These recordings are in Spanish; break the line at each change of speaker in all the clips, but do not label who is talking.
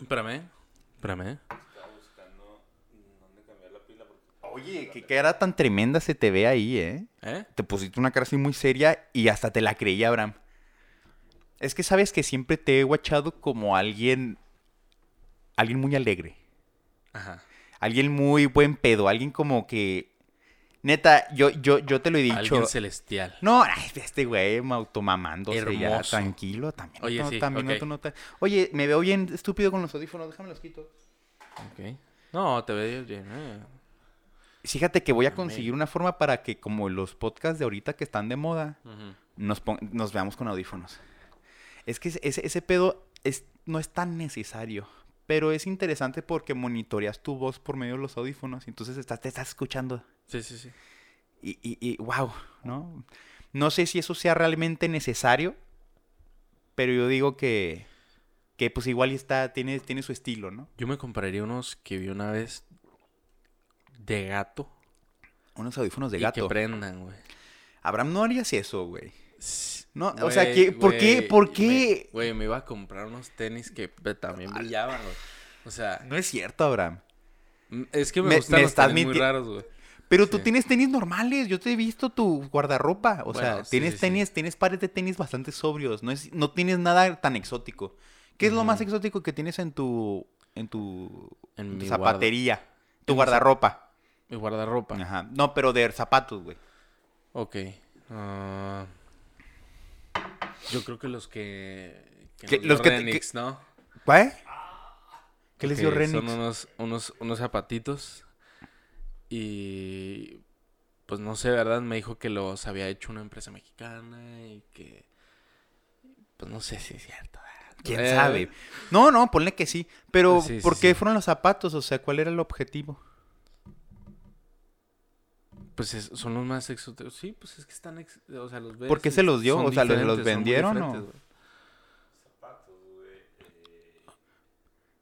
Espérame. Espérame.
Estaba buscando dónde cambiar la pila porque...
Oye, qué cara tan tremenda se te ve ahí, ¿eh?
¿Eh?
Te pusiste una cara así muy seria y hasta te la creí, Abraham. Es que sabes que siempre te he guachado como alguien. Alguien muy alegre.
Ajá.
Alguien muy buen pedo. Alguien como que. Neta, yo, yo, yo te lo he dicho.
Alguien celestial.
No, ay, este güey automamándose ya,
Hermoso.
tranquilo. También,
Oye,
no,
sí,
también no te Oye, me veo bien estúpido con los audífonos, déjame los quito.
Ok. No, te ves bien. eh.
Fíjate que voy a conseguir una forma para que, como los podcasts de ahorita que están de moda,
Ujú.
nos, pon- nos veamos con audífonos. Es que ese, ese- ese pedo es, no es tan necesario, pero es interesante porque monitoreas tu voz por medio de los audífonos y entonces estás, te estás escuchando.
Sí, sí, sí.
Y, y, y wow, ¿no? No sé si eso sea realmente necesario, pero yo digo que, que pues igual está, tiene, tiene su estilo, ¿no?
Yo me compraría unos que vi una vez de gato.
Unos audífonos de
y
gato.
que prendan, güey.
Abraham, no harías eso, güey.
Sí,
No, o sea, ¿qué- por qué-
güey,
por
me-
qué?
Güey, me iba a comprar unos tenis que también brillaban, güey. O sea,
No es cierto, Abraham.
mm, es que me,
Me-
gustan
me
los tenis muy raros, güey.
Pero tú tienes tenis normales, yo te he visto tu guardarropa. O sea,
Bueno,
tienes
sí, sí.
tenis, tienes pares de tenis bastante sobrios. No, es, no tienes nada tan exótico. ¿Qué es lo más exótico que tienes en tu, en tu,
En
en tu
mi
zapatería? Tu guardarropa.
Mi guardarropa.
Ajá. No, pero de zapatos, güey.
Ok. ah, yo creo que los que... que
los que
Renix, ¿no?
¿Qué? ¿Qué les dio Renix?
Son unos, unos, unos zapatitos. Y... Pues no sé, ¿verdad? Me dijo que los había hecho una empresa mexicana y que... Pues no sé si es cierto.
¿Quién
Eh,
sabe? No, no, ponle que sí. Pero,
Sí, sí,
¿por qué
sí.
fueron los zapatos? O sea, ¿cuál era el objetivo?
Pues es- son los más exóticos. Sí, pues es que están... ex- O sea, los ves
¿Por qué se los dio? O sea, ¿los- los vendieron o-
eh,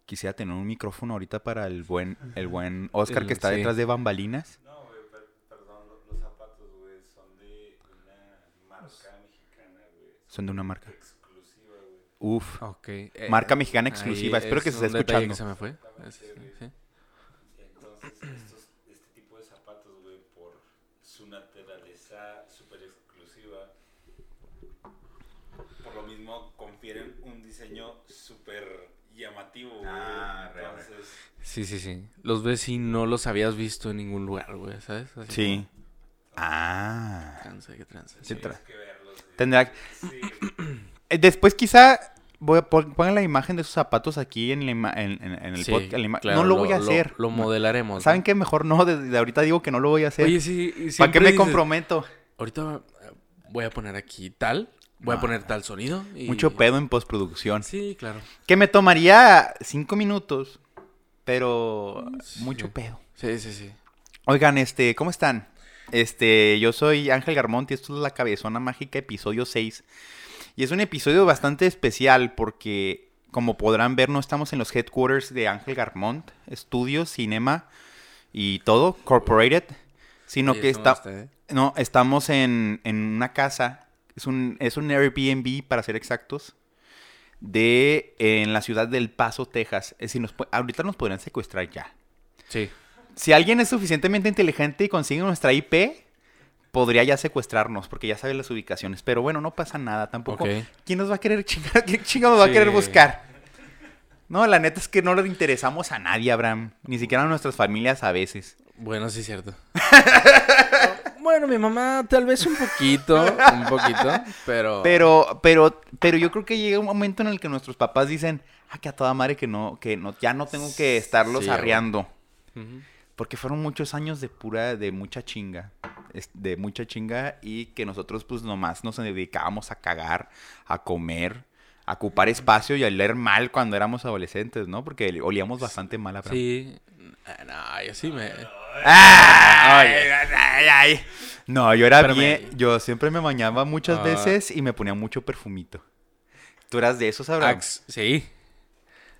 Quisiera tener un micrófono ahorita para el buen, el buen Oscar
El-
que está
sí.
detrás de bambalinas.
No, güey, per- perdón, lo- los zapatos, güey, son de una marca mexicana, güey.
Son de una marca.
Exclusiva, güey.
Uf.
Ok. eh,
Marca mexicana
ahí
exclusiva. Espero
es
que se esté escuchando.
que se me fue. Es- sí.
Entonces, estos, este tipo de zapatos, güey, por su naturaleza súper exclusiva, por lo confieren un diseño súper llamativo, güey.
Ah, real.
Entonces,
Sí, sí, sí. Los ves y no los habías visto en ningún lugar, güey, ¿sabes? Así
Sí.
como,
Ah.
Tranza, qué tranza.
Sí, tra-
que verlos.
Tendrá.
Sí,
Eh, Después quizá voy a pon- pongan la imagen de esos zapatos aquí en, la ima- en, en- en el
Sí,
podcast.
claro,
no lo, voy a hacer.
Lo, modelaremos.
¿Saben
¿no?
qué? Mejor no. Desde ahorita digo que no lo voy a hacer.
Oye, sí.
¿Para qué me
dices,
comprometo?
Ahorita eh, voy a poner aquí tal. Voy
No.
a poner tal sonido. y-
Mucho pedo en postproducción.
Sí, claro.
Que me tomaría cinco minutos, pero
Sí.
mucho pedo.
Sí, sí, sí.
Oigan, este, ¿cómo están? Este, yo soy Ángel Garmonti, esto es La Cabezona Mágica, episodio 6. Y es un episodio bastante especial porque, como podrán ver, no estamos en los headquarters de Ángel Garmont, estudios, cinema y todo, corporated, sino que está,
gusta, ¿eh?
no, estamos en, en una casa, es un, es un Airbnb para ser exactos, de en la ciudad del Paso, Texas. Es decir, nos ahorita nos podrían secuestrar ya.
Sí.
Si alguien es suficientemente inteligente y consigue nuestra IP, podría ya secuestrarnos, porque ya sabe las ubicaciones. Pero bueno, no pasa nada tampoco.
Ok.
¿Quién nos va a querer chingar? ¿Quién nos va a querer buscar? No, la neta es que no le interesamos a nadie, Abraham. Ni siquiera a nuestras familias a veces.
Bueno, sí es cierto. bueno, mi mamá tal vez un poquito, un poquito, pero...
Pero, pero, pero yo creo que llega un momento en el que nuestros papás dicen, ah, que a toda madre que no, que no, ya no tengo que estarlos
Sí,
arreando. Porque fueron muchos años de pura, de mucha chinga. De mucha chinga y que nosotros pues nomás nos dedicábamos a cagar, a comer, a ocupar espacio y a leer mal cuando éramos adolescentes, ¿no? Porque olíamos bastante mal a
Sí. No, yo sí me...
¡Ay! ay, ay! No, yo era
Espérame.
bien, yo siempre me bañaba muchas
Ah.
veces y me ponía mucho perfumito. ¿Tú eras de esos, Abraham?
Axe, sí.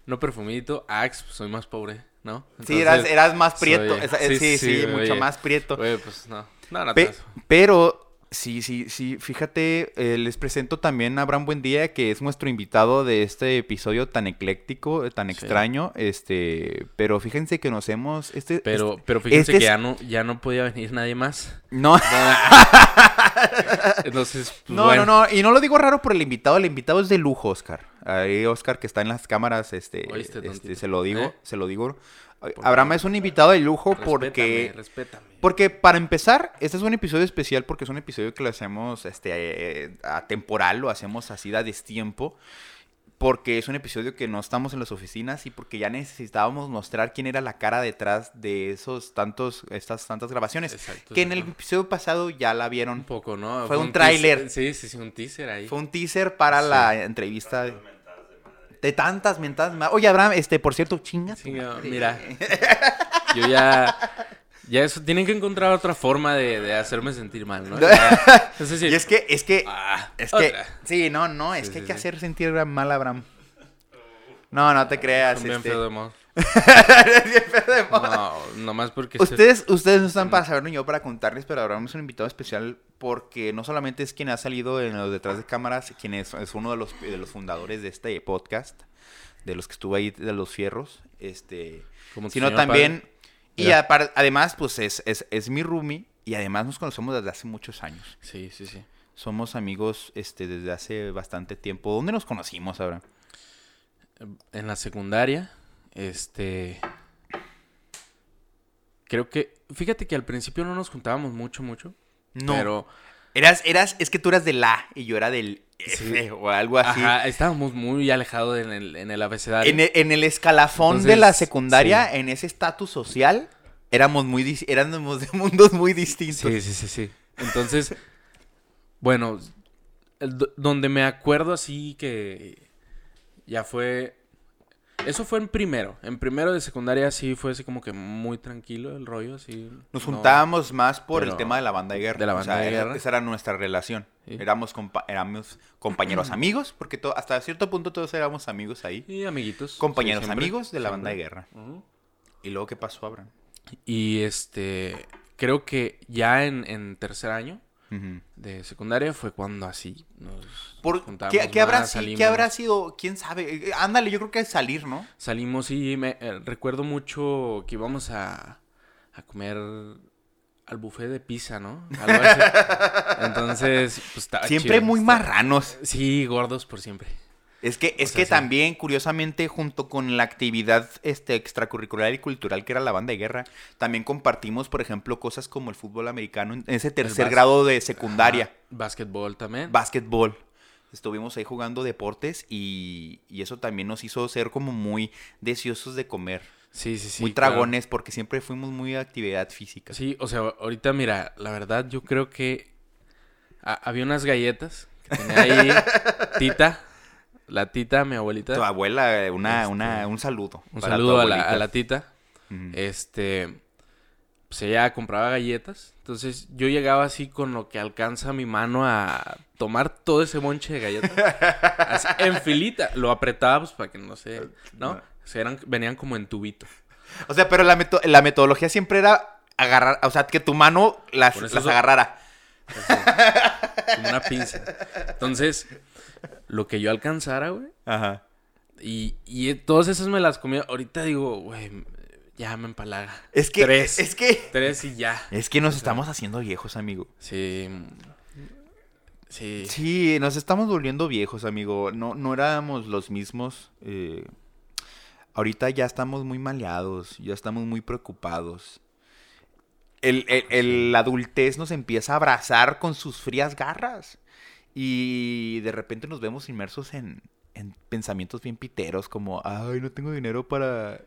No perfumito, Axe, pues, soy más pobre, ¿no?
Sí, eras, más prieto. esa- sí, sí,
sí,
mucho
oye.
más prieto.
Pues no. No, no
Pe- pero Sí, sí, sí. Fíjate, eh, les presento también a Abraham Buendía, que es nuestro invitado de este episodio tan ecléctico, eh, tan
Sí.
extraño. Este, pero fíjense que nos hemos. Este,
Pero,
este-
pero fíjense
este
que
es-
ya no, ya no podía venir nadie más.
No,
Entonces, pues,
no,
bueno.
no, no. Y no lo digo raro por el invitado. El invitado es de lujo, Oscar. Ahí, Oscar, que está en las cámaras, este, este, se lo digo,
¿Eh?
se lo digo. Abraham es un invitado de lujo
Respétame,
porque
Respétame.
Porque para empezar, este es un episodio especial porque es un episodio que lo hacemos este, eh, atemporal, lo hacemos así a destiempo. Porque es un episodio que no estamos en las oficinas y porque ya necesitábamos mostrar quién era la cara detrás de esos tantos, estas tantas grabaciones.
Exacto,
que en el episodio pasado ya la
Un
vieron.
poco, ¿no?
Fue un
teaser-
tráiler.
Sí, sí, sí, un teaser ahí.
Fue un teaser para
Sí.
la entrevista de, tantas mentadas. Oye, Abraham, este, por cierto, chinga.
Sí, mira. Yo ya. Ya eso, tienen que encontrar otra forma de, de hacerme sentir mal, ¿no? Ya, es decir,
Y es que, es que,
ah,
Es que,
otra.
sí, no, no, es
Sí,
que hay que hacer sentir mal a Abraham. No, no te creas.
Son bien
este.
feo de modo. No, nomás porque... se-
Ustedes, ustedes no están para saberlo ni yo para contarles, pero Abraham es un invitado especial porque no solamente es quien ha salido en los detrás de cámaras, quien es, es uno de los, de los fundadores de este podcast, de los que estuvo ahí de los fierros, este,
como
sino también,
padre.
y además, pues es, es, es mi roomie y además nos conocemos desde hace muchos años.
Sí, sí, sí.
Somos amigos este, desde hace bastante tiempo. ¿Dónde nos conocimos, Abraham?
En la secundaria, este... Creo que... Fíjate que al principio no nos juntábamos mucho, mucho.
No.
Pero...
Eras, eras, es que tú eras del A y yo era del F
Sí.
o algo así.
Ajá, estábamos muy alejados en el, en el abecedario.
En, en el escalafón de la secundaria,
sí.
en ese estatus social, éramos muy éramos de mundos muy distintos.
Sí, sí, sí, sí. Entonces, bueno, el donde me acuerdo así que ya fue... Eso fue en primero. En primero de secundaria sí fue así como que muy tranquilo el rollo, así.
Nos
no-
juntábamos más por el tema de la banda de guerra.
de la
O
banda
sea,
de
era-
guerra.
esa era nuestra relación.
Sí.
Éramos, compa- éramos compañeros amigos, porque hasta cierto punto todos éramos amigos ahí.
Y amiguitos.
Compañeros
sí, siempre,
amigos de la banda de guerra. ¿Y luego qué pasó, Abraham?
Y este, creo que ya en, en tercer año De secundaria fue cuando así nos
Por-
juntamos
¿qué, qué habrá,
más,
qué habrá sido? ¿Quién sabe? Ándale, yo creo que es salir, ¿no?
Salimos y me eh, recuerdo mucho que íbamos a, a comer al buffet de pizza, ¿no? Algo así. Entonces, pues estaba
Siempre
chido,
muy
estaba-
marranos.
Sí, gordos por siempre.
Es que, es
sea,
que
sí.
también, curiosamente, junto con la actividad este, extracurricular y cultural que era la banda de guerra, también compartimos, por ejemplo, cosas como el fútbol americano en ese tercer grado de secundaria,
Básquetbol también.
básquetbol. Estuvimos ahí jugando deportes y, y eso también nos hizo ser como muy deseosos de comer,
sí, sí, sí.
muy
claro.
tragones, porque siempre fuimos muy de actividad física.
Sí, o sea, ahorita mira, la verdad yo creo que ha- había unas galletas que tenía ahí Tita, la Tita, mi abuelita.
Tu abuela, eh, una,
Este,
una, un saludo.
Un
para
saludo a la, a la Tita. Este, pues ella compraba galletas. Entonces yo llegaba así con lo que alcanza mi mano a tomar todo ese bonche de galletas. así, en filita. Lo apretaba pues para que no sé, ¿no? O sea, eran, venían como en tubito.
O sea, pero la, meto- la metodología siempre era agarrar, o sea, que tu mano las, las agarrara.
Así, como una pinza. Entonces, lo que yo alcanzara, güey.
Ajá.
Y, y todas esas me las comía. Ahorita digo, güey, ya me empalaga.
Es que,
Tres.
es que,
Tres y ya.
es que nos estamos haciendo viejos, amigo.
Sí. Sí.
Sí, nos estamos volviendo viejos, amigo. No, no éramos los mismos. eh, ahorita ya estamos muy maleados, ya estamos muy preocupados. El, el- el- adultez nos empieza a abrazar con sus frías garras. Y de repente nos vemos inmersos en, en pensamientos bien piteros, como, ay, no tengo dinero para,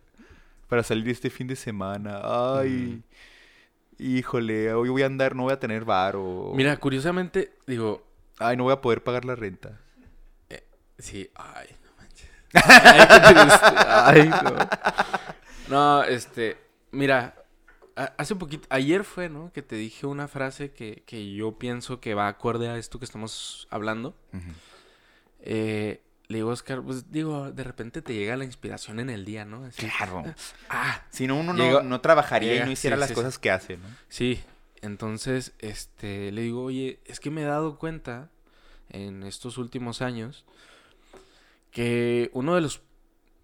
para salir este fin de semana. Ay, híjole, hoy voy a andar, no voy a tener bar o...
Mira, curiosamente, digo,
Ay, no voy a poder pagar la renta.
sí, ay, no manches. Ay. Ay, no. No, este, mira, hace poquito, ayer fue, ¿no? Que te dije una frase que, que yo pienso que va acorde a esto que estamos hablando. Eh, le digo, Oscar, pues digo, de repente te llega la inspiración en el día, ¿no? Así,
Claro.
ah,
Si no, uno no,
Llega-
no trabajaría y no hiciera
sí,
las
sí,
cosas que hace, ¿no?
sí. Entonces, este, le digo, oye, es que me he dado cuenta en estos últimos años que uno de los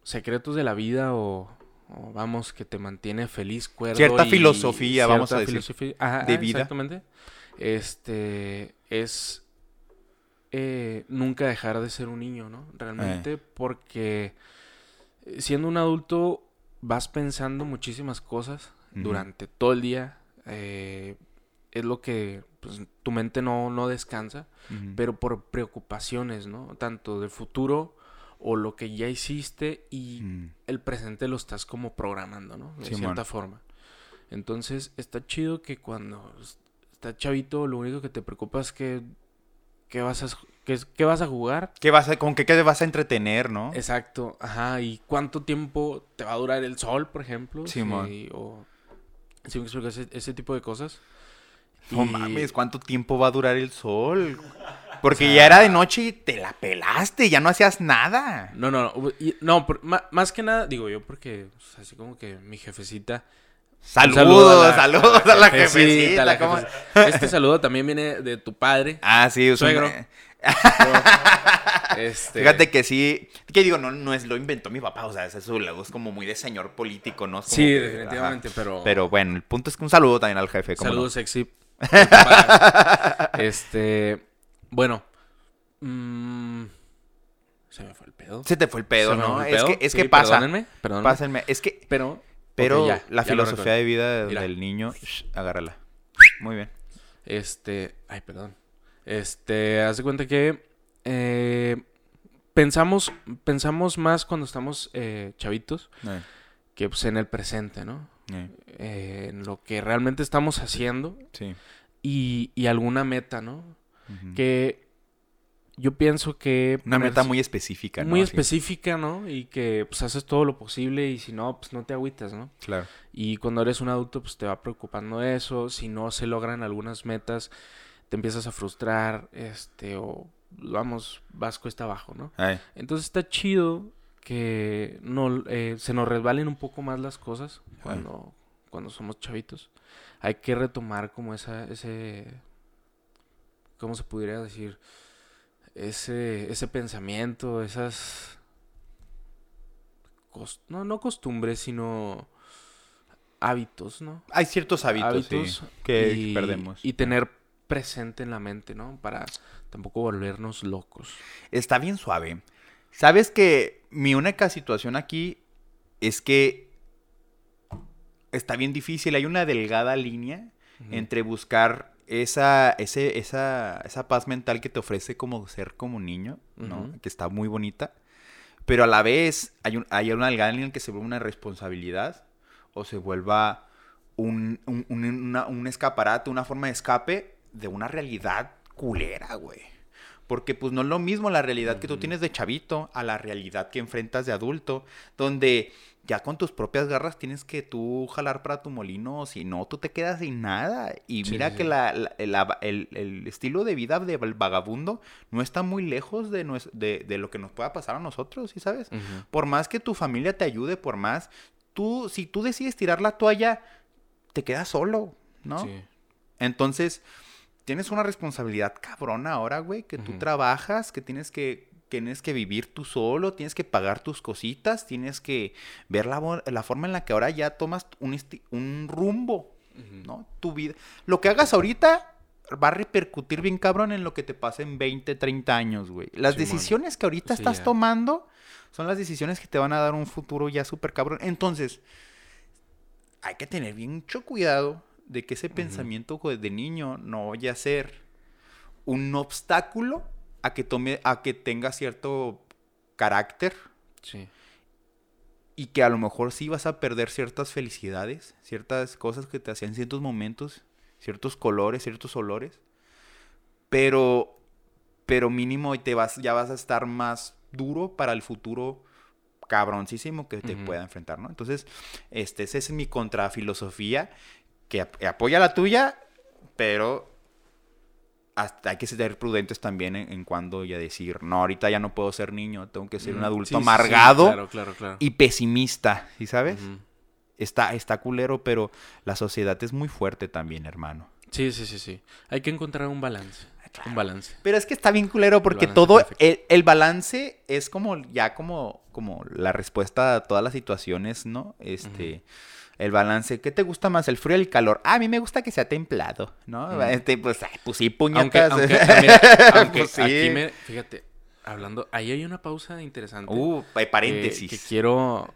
secretos de la vida o, o vamos, que te mantiene feliz, cuerdo
Cierta
y
filosofía, vamos a
cierta
decir,
filosofía, ajá,
de vida.
Exactamente. Este, es eh, nunca dejar de ser un niño, ¿no? Realmente, porque eh, siendo un adulto vas pensando muchísimas cosas durante todo el día. eh, es lo que pues, tu mente no, no descansa, pero por preocupaciones, ¿no? Tanto del futuro o lo que ya hiciste y
Mm.
el presente lo estás como programando, ¿no? De cierta forma. Entonces, está chido que cuando es- estás chavito, lo único que te preocupa es que, que vas a, que, qué vas a jugar.
¿Qué vas a, ¿Con qué, qué te vas a entretener, no?
Exacto, ajá, y cuánto tiempo te va a durar el sol, por ejemplo.
Simón.
Sí, o sí me explico, ese, ese tipo de cosas.
No
Y-
mames, ¿cuánto tiempo va a durar el sol? Porque ya era de noche y te la pelaste, ya no hacías nada.
No, no, no, y- no, por- más que nada, digo yo, porque pues, así como que mi jefecita...
Saludos,
saludo
saludos a la
jefecita,
jefecita.
a la
¿cómo?
jefecita. Este saludo también viene de tu padre.
Ah, sí, es
Suegro. Este,
Fíjate que sí, que digo, no, no es lo inventó mi papá, o sea, eso luego es como muy de señor político, ¿no? Es
Sí,
que,
definitivamente, pero...
ajá. Pero bueno, el punto es que un saludo también al jefe. ¿cómo no?
Saludos, sexy. Este, bueno. mm, se me fue el pedo.
Se te fue el pedo, ¿no? Es que, es
Sí,
que pasa.
Perdónenme, perdónenme.
Pásenme. Es que,
Pero,
pero
ya,
la
ya
filosofía de vida
Mira.
del niño, shh, agárrala. Muy bien.
Este, ay, perdón. Este, haz de cuenta que eh, pensamos, pensamos más cuando estamos eh, chavitos
Eh,
que pues en el presente, ¿no? en lo que realmente estamos haciendo
sí.
y, y alguna meta, ¿no? Que yo pienso que...
Una meta
ponerse-
muy específica, ¿no?
muy
Así.
específica, ¿no? Y que pues haces todo lo posible y si no, pues no te agüitas, ¿no?
Claro.
Y cuando eres un adulto, pues te va preocupando eso. Si no se logran algunas metas, te empiezas a frustrar, este, o vamos, vas cuesta abajo, ¿no?
Ay,
Entonces está chido que no, eh, se nos resbalen un poco más las cosas cuando, cuando somos chavitos. Hay que retomar como esa, ese, ¿cómo se pudiera decir? Ese, ese pensamiento, esas, no, no costumbres, sino hábitos, ¿no?
Hay ciertos hábitos, sí, que perdemos.
Y tener presente en la mente, ¿no? Para tampoco volvernos locos.
Está bien suave. Sabes que mi única situación aquí es que está bien difícil. Hay una delgada línea entre buscar esa, ese, esa, esa paz mental que te ofrece como ser como niño, ¿no? Que está muy bonita. Pero a la vez hay, un- hay una en que se vuelve una responsabilidad o se vuelva un, un, un- una- un escaparate, una forma de escape de una realidad culera, güey. Porque pues no es lo mismo la realidad que tú tienes de chavito a la realidad que enfrentas de adulto, donde ya con tus propias garras tienes que tú jalar para tu molino, si no, tú te quedas sin nada. Y
Sí,
mira
sí,
que la- la- la- el, el estilo de vida del vagabundo no está muy lejos de, de, de lo que nos pueda pasar a nosotros, ¿sí sabes? Por más que tu familia te ayude, por más, tú, si tú decides tirar la toalla, te quedas solo, ¿no?
Sí.
Entonces, tienes una responsabilidad cabrona ahora, güey, que tú trabajas, que tienes que tienes que vivir tú solo, tienes que pagar tus cositas, tienes que ver la, la forma en la que ahora ya tomas un, un rumbo. ¿no? Tu vida. Lo que hagas ahorita va a repercutir bien cabrón en lo que te pase en 20, 30 años, güey. Las decisiones que ahorita
Sí,
estás
ya.
tomando son las decisiones que te van a dar un futuro ya súper cabrón. Entonces, hay que tener bien mucho cuidado de que ese pensamiento de niño no vaya a ser un obstáculo a que tome, a que tenga cierto carácter
Sí.
y que a lo mejor sí vas a perder ciertas felicidades, ciertas cosas que te hacían ciertos momentos, ciertos colores, ciertos olores, pero, pero mínimo te vas, ya vas a estar más duro para el futuro cabroncísimo que te pueda enfrentar, ¿no? Entonces, este, esa es mi contrafilosofía, que ap- apoya la tuya, pero hasta hay que ser prudentes también en, en cuando ya decir, no, ahorita ya no puedo ser niño, tengo que ser un adulto
sí, sí, sí,
amargado
claro, claro, claro.
y pesimista, ¿sí sabes? Está, está culero, pero la sociedad es muy fuerte también, hermano.
Sí, sí, sí, sí. Hay que encontrar un balance. Un balance.
Pero es que está bien culero porque todo, el, el balance es como ya como, como la respuesta a todas las situaciones, ¿no? Este, el balance, ¿qué te gusta más, el frío o el calor? Ah, a mí me gusta que sea templado, ¿no?
Ujú.
Este, pues, ay, pues sí,
Aunque,
puñetas.
aunque, ah, mira, aunque
Pues sí.
aquí me, fíjate, hablando, ahí hay una pausa interesante.
Uh, hay
que-
paréntesis.
Que, quiero.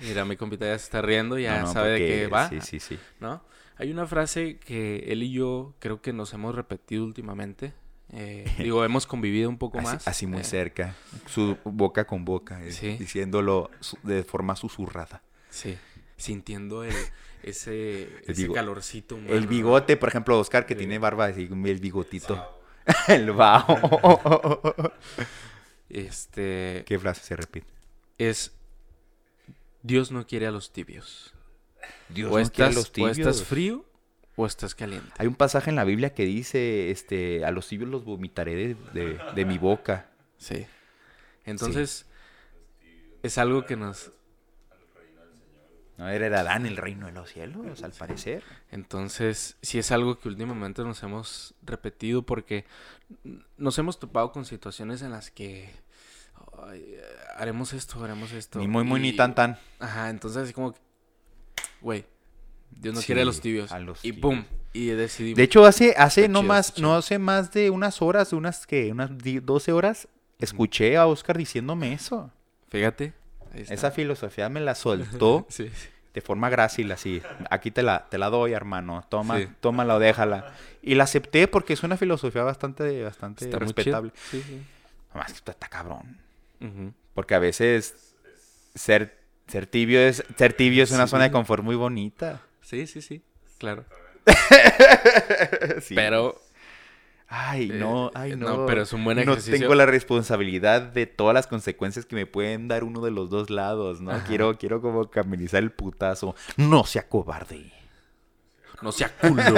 Mira, mi compita ya se está riendo, ya
No, no,
sabe de qué va,
Sí, sí, sí.
¿no? Hay una frase que él y yo creo que nos hemos repetido últimamente. Eh, digo, hemos convivido un poco
Así,
más.
así muy
eh,
cerca, su boca con boca, eh,
Sí.
diciéndolo de forma susurrada.
Sí, sintiendo el, ese, ese calorcito humano.
El bigote, por ejemplo, Oscar, que
Sí.
tiene barba así, el bigotito. el vaho.
Este
¿Qué frase se repite?
es Dios no quiere a los tibios.
Dios
o,
no
estás,
quiere a los
o
tibios.
estás frío o estás caliente.
Hay un pasaje en la Biblia que dice, este, a los tibios los vomitaré de, de- de mi boca.
Sí. Entonces, es algo que nos...
No era Adán el reino de los cielos, al parecer.
Entonces, sí es algo que últimamente nos hemos repetido porque nos hemos topado con situaciones en las que haremos esto, haremos esto.
Ni muy, muy, ni tan, tan.
Ajá, entonces así como, que, güey, Dios no
Sí,
quiere a los tibios.
a los
y
tibios.
pum, y decidimos.
De hecho, hace, hace
Está
no
chido,
más, no hace más de unas horas, unas que, unas di- 12 horas, escuché a Oscar diciéndome eso.
Fíjate.
Esa filosofía me la soltó
Sí,
de forma grácil, así. Aquí te la, te la doy, hermano. Toma,
Sí.
tómala o déjala. Y la acepté porque es una filosofía bastante, bastante
Está
respetable.
Sí, sí.
Nomás que está, cabrón. Porque a veces ser, ser tibio es, ser tibio es una zona de confort muy bonita.
Sí, sí, sí, claro.
Sí.
Pero
Ay,
Eh,
no, ay,
eh,
no.
no, pero es un buen
No
ejercicio.
tengo la responsabilidad de todas las consecuencias que me pueden dar uno de los dos lados, ¿no?
Ajá.
Quiero, quiero como caminizar el putazo. No sea cobarde.
no sea culo.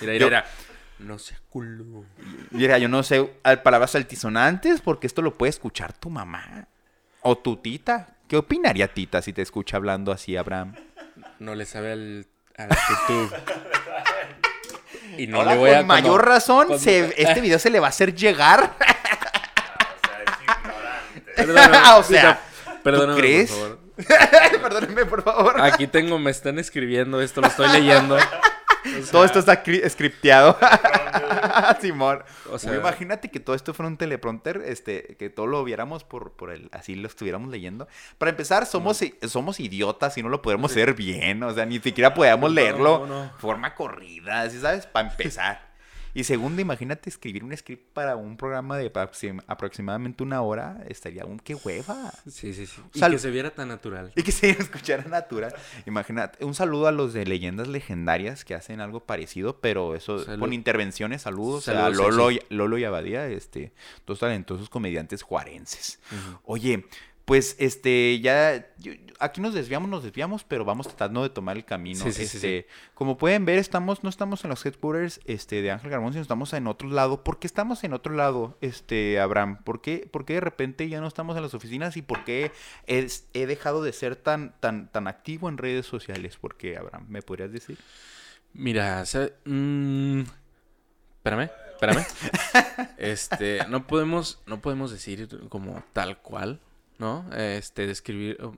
Mira, mira,
Yo-
mira. No sea culo.
Mira, yo no sé al- palabras altisonantes porque esto lo puede escuchar tu mamá o tu tita. ¿Qué opinaría tita si te escucha hablando así, Abraham?
No le sabe al, al YouTube. Y no
Ahora,
le voy a
con mayor
cuando-
razón,
cuando-
se- este video se le va a hacer llegar.
O sea, es ignorante.
Perdóname,
o sea,
perdóname,
crees?
por favor.
Perdónenme, por favor.
Aquí tengo, me están escribiendo esto, lo estoy leyendo. O
Todo
sea,
esto está cri- scripteado. Simón.
O sea-
Uy, imagínate que todo esto fuera un teleprompter, este, que todo lo viéramos por, por el, así lo estuviéramos leyendo. Para empezar, somos, i- somos idiotas y no lo podemos leer bien, o sea, ni siquiera podemos
No,
leerlo
no, no.
forma corrida, así sabes? Para empezar. Y segundo, imagínate escribir un script para un programa de aproxim- aproximadamente una hora, estaría un qué hueva.
Sí, sí, sí. Y
Sal-
que se viera tan natural.
Y que se escuchara natural. Imagínate, un saludo a los de leyendas legendarias que hacen algo parecido, pero eso
Salud.
con intervenciones, saludos,
Saludos,
a Lolo, y-
sexy.
Lolo y Abadía, este, dos talentosos comediantes juarenses. Oye, pues este, ya, yo- aquí nos desviamos, nos desviamos, pero vamos tratando de tomar el camino.
Sí, sí, sí,
este, Como pueden ver, estamos, no estamos en los headquarters este, de Ángel Garmón, sino estamos en otro lado. ¿Por qué estamos en otro lado, este, Abraham? ¿Por qué, por qué de repente ya no estamos en las oficinas y por qué es- he dejado de ser tan, tan, tan activo en redes sociales? ¿Por qué, Abraham? ¿Me podrías decir?
Mira, se- mm, espérame, espérame. este, no podemos, no podemos decir como tal cual, ¿no? Este, describir, eh,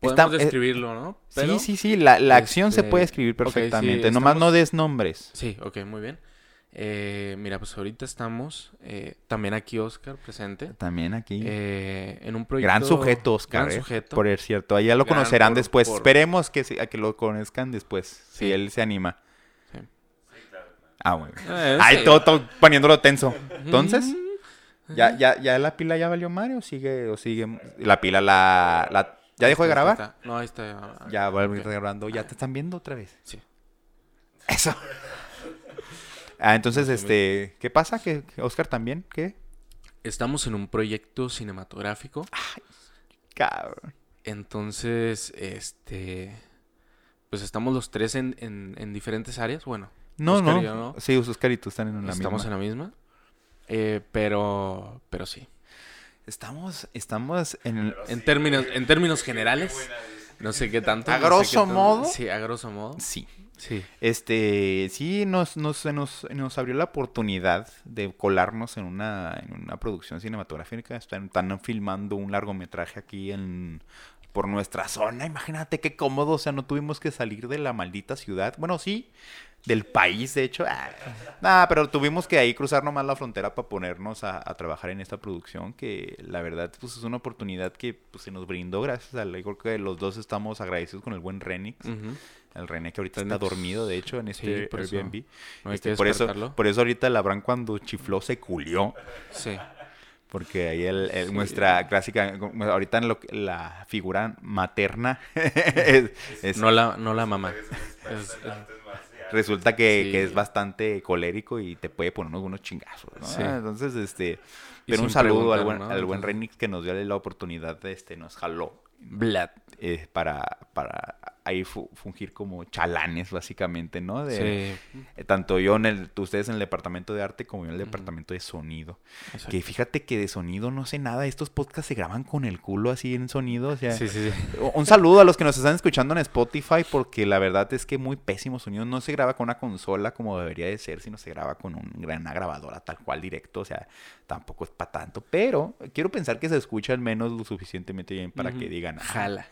podemos
Está- eh,
describirlo, ¿no?
sí, sí, sí, la, la acción se
este,
puede escribir
sí,
perfectamente. Nomás
estamos-
no des nombres.
Sí, ok, muy bien. Eh, mira, pues ahorita estamos, eh, también aquí Oscar presente,
También aquí.
eh, en un proyecto...
Gran sujeto, Oscar.
Gran sujeto.
Por el cierto, allá lo
Gran
conocerán
por-
después.
por-
Esperemos que, a que lo conozcan después, si él se anima.
Sí.
Ah, bueno. Ay,
sí.
todo, todo poniéndolo tenso. Entonces, ¿ya, ya, ¿ya la pila ya valió madre o sigue? O sigue la pila la, la- ¿Ya dejó de grabar?
está, está. No, ahí está.
Ya va a ir
Ok.
grabando. ¿Ya te están viendo otra vez?
Sí.
Eso. Ah, entonces, este, ¿qué pasa? ¿Que Oscar también? ¿Qué?
Estamos en un proyecto cinematográfico.
Cabrón.
Entonces, este. Pues estamos los tres en, en, en diferentes áreas. Bueno,
No,
Oscar
no.
y yo no.
Sí, Oscar y tú están en la
estamos
misma.
en la misma. Eh, pero. Pero sí.
Estamos, estamos en.
En términos, en términos generales. No sé qué tanto.
A
no sé
grosso modo.
Sí, a grosso modo.
Sí.
Sí.
Este, sí, nos, nos, se nos, nos abrió la oportunidad de colarnos en una, en una producción cinematográfica. Están, están filmando un largometraje aquí en por nuestra zona. Imagínate qué cómodo, o sea, no tuvimos que salir de la maldita ciudad. Bueno, sí, del país, de hecho. Ah, nah, pero tuvimos que ahí cruzar nomás la frontera para ponernos a, a trabajar en esta producción, que la verdad, pues es una oportunidad que pues, se nos brindó gracias a la, creo que los dos estamos agradecidos con el buen Renix. El René que ahorita está dormido, de hecho, en este
Sí, por eso
Airbnb.
no hay
Este, por, eso,
despertarlo.
por eso ahorita el Abraham cuando chifló se culió.
Sí.
Porque ahí el, el-
Sí.
nuestra clásica, ahorita en lo la figura materna es- es-
No la, no la mamá.
Es-
resulta que,
Sí.
que es bastante colérico y te puede poner unos chingazos, ¿no?
Sí.
Ah, Entonces, este, pero un saludo al buen,
¿no?
al buen Renix que nos dio la oportunidad, de, este, nos jaló
Vlad.
eh, para, para ahí fu- fungir como chalanes, básicamente, ¿no? De,
Sí.
eh, Tanto yo en el, ustedes en el departamento de arte como yo en el departamento de sonido.
exacto.
Que fíjate que de sonido no sé nada. Estos podcasts se graban con el culo así en sonido. O sea,
Sí, sí, sí.
un saludo a los que nos están escuchando en Spotify porque la verdad es que muy pésimo sonido. No se graba con una consola como debería de ser, sino se graba con un, gran- una grabadora tal cual directo. O sea, tampoco es para tanto. Pero quiero pensar que se escucha al menos lo suficientemente bien para que digan, "Ah,
Jala.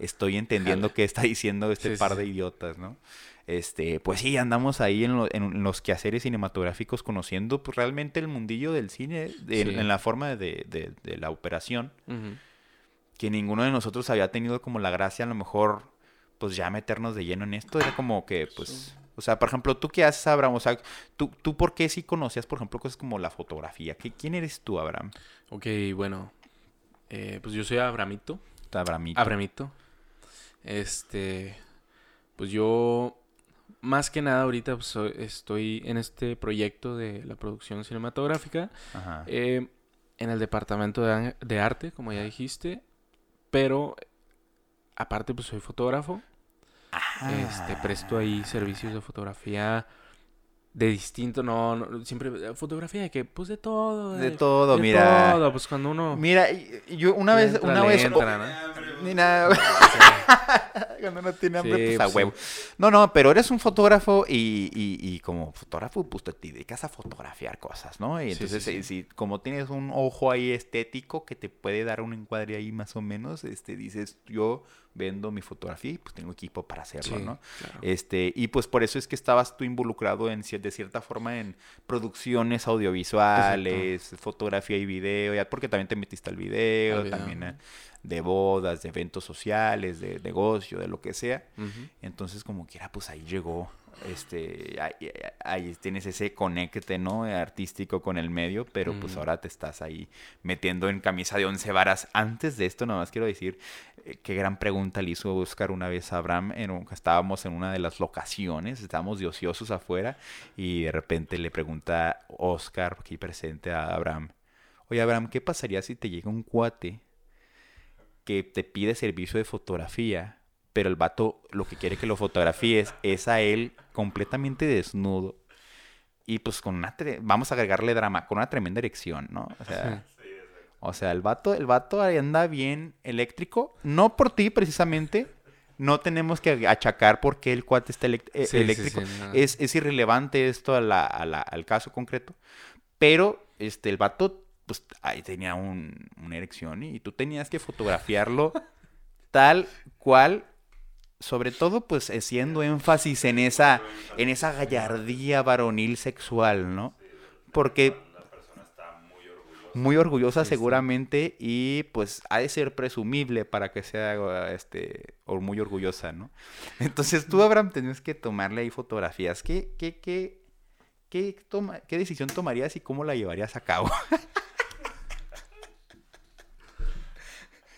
Estoy entendiendo qué está diciendo este
Sí,
par
sí.
de idiotas, ¿no? Este, pues sí, andamos ahí en, lo- en los quehaceres cinematográficos conociendo pues, realmente el mundillo del cine de-
Sí.
en la forma de, de- de la operación, que ninguno de nosotros había tenido como la gracia a lo mejor pues ya meternos de lleno en esto, era como que pues... O sea, por ejemplo, ¿tú qué haces, Abraham? O sea, ¿tú, ¿tú por qué sí conocías, por ejemplo, cosas como la fotografía? ¿Qué, ¿Quién eres tú, Abraham?
Ok, bueno. Eh, pues yo soy Abramito.
Abramito.
Abramito. Este. Pues yo. Más que nada, ahorita pues, estoy en este proyecto de la producción cinematográfica.
Ajá.
eh, en el departamento de, de arte, como ya dijiste. Pero. Aparte, pues soy fotógrafo. Este, presto ahí servicios de fotografía de distinto, no, no, siempre eh, fotografía de que, pues de todo.
De todo,
de
mira.
todo, pues cuando uno
Mira, yo una vez,
entra,
una vez,
entra,
nada. Cuando no tiene hambre,
Sí,
pues a
pues.
No, no, pero eres un fotógrafo y, y, y como fotógrafo, pues te dedicas a fotografiar cosas, ¿no? Y entonces,
sí,
si como tienes un ojo ahí estético que te puede dar un encuadre ahí más o menos, este, dices, yo vendo mi fotografía y pues tengo equipo para hacerlo,
Sí,
¿no?
claro.
Este, y pues por eso es que estabas tú involucrado en de cierta forma en producciones audiovisuales, fotografía y video, ya porque también te metiste al video, también eh, de bodas, de eventos sociales, de negocio, de lo que sea. Entonces, como quiera, pues ahí llegó. Este, ahí, ahí tienes ese conecte, ¿no? Artístico con el medio, pero pues ahora te estás ahí metiendo en camisa de once varas. Antes de esto, nada más quiero decir eh, qué gran pregunta le hizo Oscar una vez a Abraham. En un- estábamos en una de las locaciones, estábamos de ociosos afuera, y de repente le pregunta Oscar, aquí presente a Abraham, oye Abraham, ¿qué pasaría si te llega un cuate que te pide servicio de fotografía, pero el vato lo que quiere que lo fotografíes es a él completamente desnudo y pues con una vamos a agregarle drama, con una tremenda erección, ¿no? O sea, o sea, el vato, el vato ahí anda bien eléctrico, no por ti precisamente. No tenemos que achacar por qué el cuate está eh,
sí,
eléctrico.
sí, no.
es, es irrelevante esto a la- a la- al caso concreto. Pero este, el vato, pues ahí tenía un, una erección y tú tenías que fotografiarlo tal cual, sobre todo pues haciendo énfasis en esa, en esa gallardía varonil sexual, ¿no? Porque
La persona está muy orgullosa.
seguramente y pues ha de ser presumible para que sea este o muy orgullosa, ¿no? Entonces tú, Abraham, tenías que tomarle ahí fotografías. ¿Qué, qué, qué, qué, toma, qué decisión tomarías y cómo la llevarías a cabo?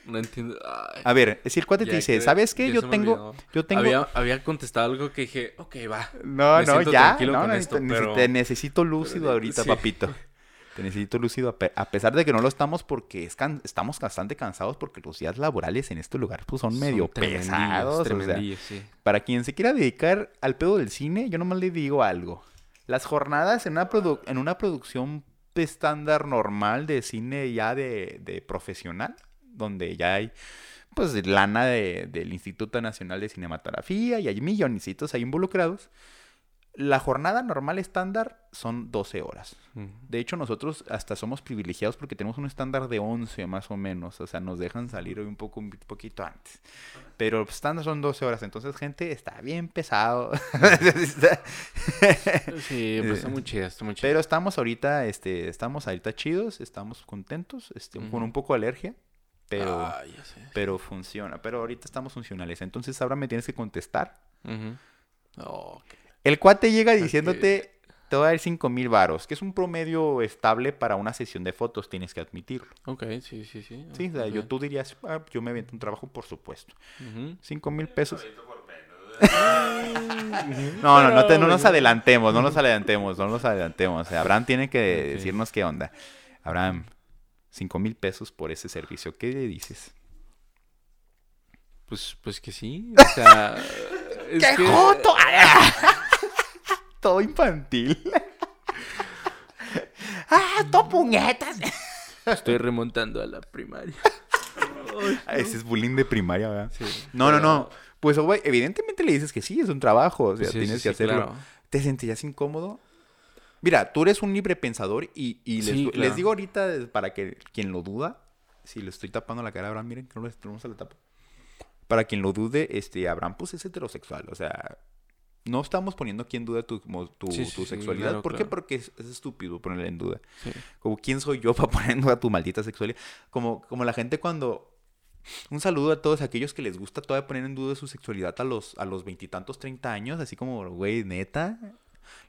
No entiendo. Ay,
A ver, si el cuate te dice,
que-
¿sabes qué? Yo tengo, yo tengo...
Había, había contestado algo que dije, ok, va.
No,
Me
no, ya. No,
con esto,
te,
pero-
te necesito lúcido ahorita,
Sí.
papito. Te necesito lúcido, a, pe- a pesar de que no lo estamos porque es can- estamos bastante cansados porque los días laborales en este lugar pues, son medio pesados. o sea,
sí.
para quien se quiera dedicar al pedo del cine, yo nomás le digo algo. Las jornadas en una, produ- en una producción estándar normal de cine ya de, de profesional, donde ya hay pues lana de- del Instituto Nacional de Cinematografía y hay milloncitos ahí involucrados. La jornada normal estándar son 12 horas. De hecho, nosotros hasta somos privilegiados porque tenemos un estándar de 11 más o menos. O sea, nos dejan salir hoy un poco un poquito antes. Pero estándar son 12 horas. Entonces, gente, está bien pesado.
Sí, pues está muy chida, está muy chida.
Pero estamos ahorita, este, estamos ahorita chidos, estamos contentos, este, con un poco de alergia. Pero,
Ah, ya sé.
pero funciona. Pero ahorita estamos funcionales. Entonces ahora me tienes que contestar.
Oh, ok.
El cuate llega diciéndote, te voy a dar 5 mil varos, que es un promedio estable para una sesión de fotos, tienes que admitirlo.
Ok, sí, sí, sí.
Sí, o sea, yo, tú dirías, "Ah, yo me aviento un trabajo, por supuesto.
Ujú.
5 mil pesos. No, no, no, te- no nos adelantemos, no nos adelantemos, no nos adelantemos. O sea, Abraham tiene que decirnos qué onda. Abraham, 5 mil pesos por ese servicio, ¿qué le dices?
Pues, pues que sí. O sea. es
¡Qué
que-
joto! Todo infantil. ¡Ah, todo puñetas!
Estoy remontando a la primaria.
Ah, Ese es bullying de primaria, ¿verdad?
Sí,
No, no,
pero-
no. Pues, güey, evidentemente le dices que sí, es un trabajo, o sea,
Sí,
tienes
sí,
que hacerlo.
claro.
¿Te sentirías incómodo? Mira, tú eres un libre pensador y, y les,
Sí,
les
claro.
digo ahorita eh, para que quien lo duda, si le estoy tapando la cara a Abraham, miren que no, no se le tapa. Para quien lo dude, este, Abraham pues es heterosexual, o sea, no estamos poniendo aquí en duda tu, tu,
Sí,
tu
sí,
sexualidad.
claro,
¿Por qué?
claro.
Porque es, es estúpido ponerla en duda.
Sí.
Como, ¿quién soy yo para poner en duda tu maldita sexualidad? Como, como la gente cuando... Un saludo a todos aquellos que les gusta todavía poner en duda su sexualidad a los a los veintitantos, treinta años, así como, güey, neta.